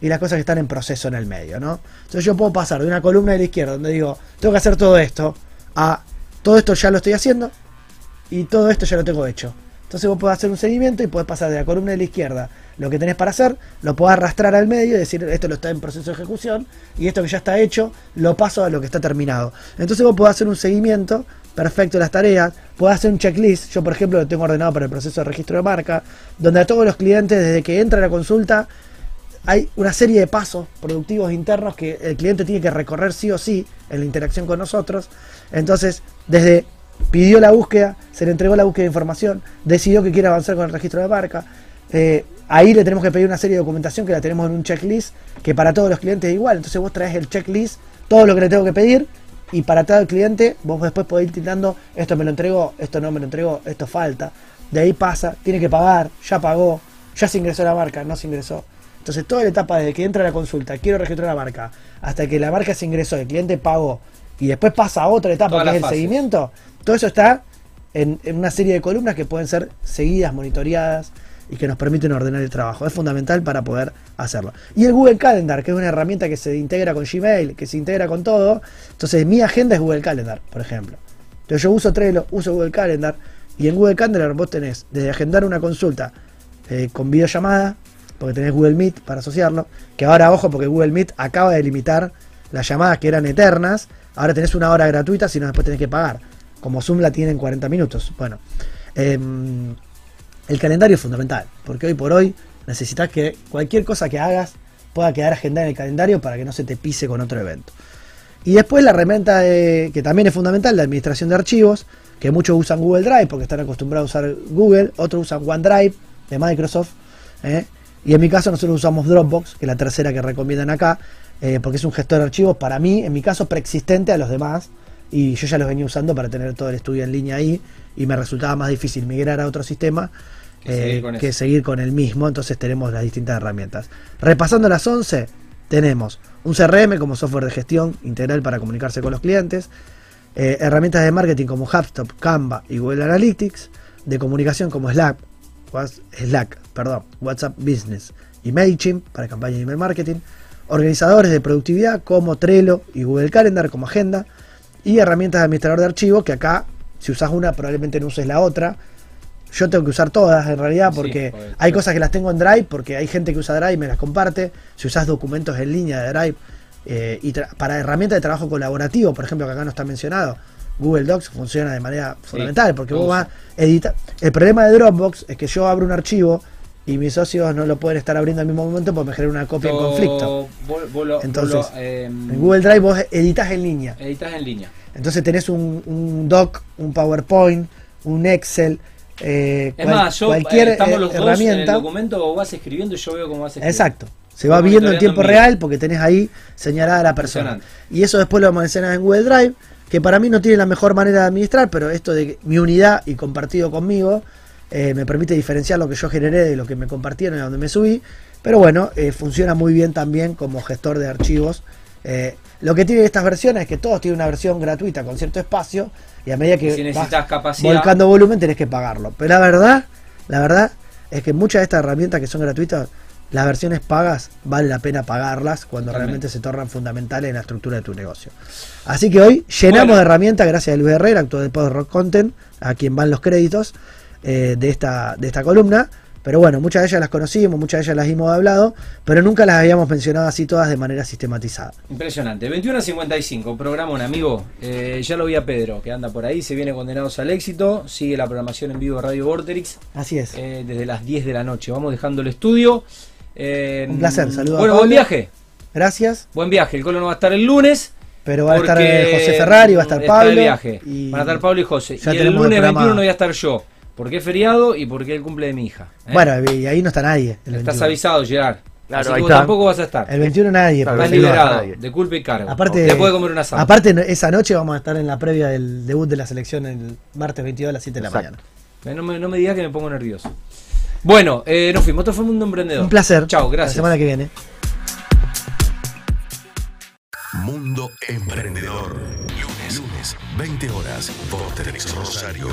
y las cosas que están en proceso en el medio, ¿no? Entonces yo puedo pasar de una columna de la izquierda donde digo, tengo que hacer todo esto, a todo esto ya lo estoy haciendo y todo esto ya lo tengo hecho. Entonces vos podés hacer un seguimiento y podés pasar de la columna de la izquierda lo que tenés para hacer, lo podés arrastrar al medio y decir esto lo está en proceso de ejecución y esto que ya está hecho lo paso a lo que está terminado. Entonces vos podés hacer un seguimiento perfecto de las tareas, podés hacer un checklist, yo por ejemplo lo tengo ordenado para el proceso de registro de marca, donde a todos los clientes desde que entra la consulta hay una serie de pasos productivos internos que el cliente tiene que recorrer sí o sí en la interacción con nosotros. Entonces, desde pidió la búsqueda, se le entregó la búsqueda de información, decidió que quiere avanzar con el registro de marca. eh, ahí le tenemos que pedir una serie de documentación que la tenemos en un checklist, que para todos los clientes es igual. Entonces vos traes el checklist, todo lo que le tengo que pedir, y para cada cliente vos después podés ir tildando, esto me lo entregó, esto no me lo entregó, esto falta. De ahí pasa, tiene que pagar, ya pagó, ya se ingresó la marca, no se ingresó. Entonces toda la etapa desde que entra la consulta, quiero registrar la marca, hasta que la marca se ingresó, el cliente pagó, y después pasa a otra etapa Todas que es el fases. seguimiento, todo eso está en, una serie de columnas que pueden ser seguidas, monitoreadas y que nos permiten ordenar el trabajo. Es fundamental para poder hacerlo. Y el Google Calendar, que es una herramienta que se integra con Gmail, que se integra con todo. Entonces mi agenda es Google Calendar, por ejemplo. Entonces yo uso Trello, uso Google Calendar y en Google Calendar vos tenés desde agendar una consulta eh, con videollamada, porque tenés Google Meet para asociarlo, que ahora ojo porque Google Meet acaba de limitar las llamadas que eran eternas, ahora tenés una hora gratuita, si no después tenés que pagar. Como Zoom la tiene en 40 minutos. Bueno, em, el calendario es fundamental, porque hoy por hoy necesitas que cualquier cosa que hagas pueda quedar agendada en el calendario para que no se te pise con otro evento. Y después la herramienta que también es fundamental, la administración de archivos, que muchos usan Google Drive porque están acostumbrados a usar Google, otros usan OneDrive de Microsoft. ¿eh? Y en mi caso nosotros usamos Dropbox, que es la tercera que recomiendan acá, eh, porque es un gestor de archivos para mí, en mi caso, preexistente a los demás. Y yo ya los venía usando para tener todo el estudio en línea ahí y me resultaba más difícil migrar a otro sistema Que eh, seguir con que ese. seguir con el mismo. Entonces tenemos las distintas herramientas. Repasando las 11, tenemos un CRM como software de gestión integral para comunicarse con los clientes, eh, herramientas de marketing como HubSpot, Canva y Google Analytics, de comunicación como Slack, Whats- Slack, perdón, WhatsApp Business y MailChimp para campañas de email marketing, organizadores de productividad como Trello y Google Calendar como agenda, y herramientas de administrador de archivos que acá, si usas una, probablemente no uses la otra. Yo tengo que usar todas en realidad Sí, porque joder. hay cosas que las tengo en Drive, porque hay gente que usa Drive y me las comparte. Si usas documentos en línea de Drive eh, y para herramientas de trabajo colaborativo, por ejemplo, que acá no está mencionado, Google Docs funciona de manera fundamental porque vos vas a editar. El problema de Dropbox es que yo abro un archivo y mis socios no lo pueden estar abriendo al mismo momento porque me genera una copia en conflicto. vos- vos lo- Entonces, vos lo, em, En Google Drive vos editas en línea. editas en línea. Entonces tenés un, un doc, un PowerPoint, un Excel, eh, Es cual- más, yo, cualquier eh, estamos eh, los dos en el herramienta. documento, vos vas escribiendo y yo veo cómo vas escribiendo. Exacto. Se va Vamos viendo en tiempo real porque tenés ahí señalada la persona. Y eso después lo almacenás en Google Drive, que para mí no tiene la mejor manera de administrar, pero esto de mi unidad y compartido conmigo eh, me permite diferenciar lo que yo generé de lo que me compartieron y a donde me subí. Pero bueno, eh, funciona muy bien también como gestor de archivos. Eh, lo que tiene estas versiones es que todos tienen una versión gratuita con cierto espacio y a medida que Si vas necesitas capacidad. volcando volumen tenés que pagarlo. Pero la verdad, la verdad es que muchas de estas herramientas que son gratuitas, las versiones pagas vale la pena pagarlas cuando Totalmente. realmente se tornan fundamentales en la estructura de tu negocio. Así que hoy llenamos Bueno. de herramientas gracias a Luis Herrera, actor de Pod Rock Content, a quien van los créditos eh, de, esta, de esta columna. Pero bueno, muchas de ellas las conocimos, muchas de ellas las hemos hablado, pero nunca las habíamos mencionado así todas de manera sistematizada. Impresionante. 21 a 55, programa un amigo. Eh, ya lo vi a Pedro, que anda por ahí, se viene condenados al éxito. Sigue la programación en vivo de Radio Vorterix Así es. eh, desde las 10 de la noche. Vamos dejando el estudio. Eh, Un placer, saludos a Bueno, buen viaje. Gracias. Buen viaje. El Colo no va a estar el lunes. Pero va a estar José Ferrari, va a estar está Pablo. de viaje. y- Van a estar Pablo y José. ya y el el lunes programa- 21 no voy a estar yo. Porque es feriado y porque es el cumple de mi hija. ¿eh? Bueno, y ahí no está nadie. El Estás 21. avisado, Gerard. Claro, Así ahí que vos tampoco vas a estar. El 21 nadie. Claro, Estás liberado nadie. de culpa y cargo. Aparte, Te puede comer una asado. aparte, esa noche vamos a estar en la previa del debut de la selección el martes 22 a las 7 de la Exacto. mañana. Eh, No me, no me digas que me pongo nervioso. Bueno, eh, nos fuimos. Esto fue Mundo Emprendedor. Un placer. Chao, La gracias. semana que viene. Mundo Emprendedor. Lunes, lunes, 20 horas. Vortex Rosario.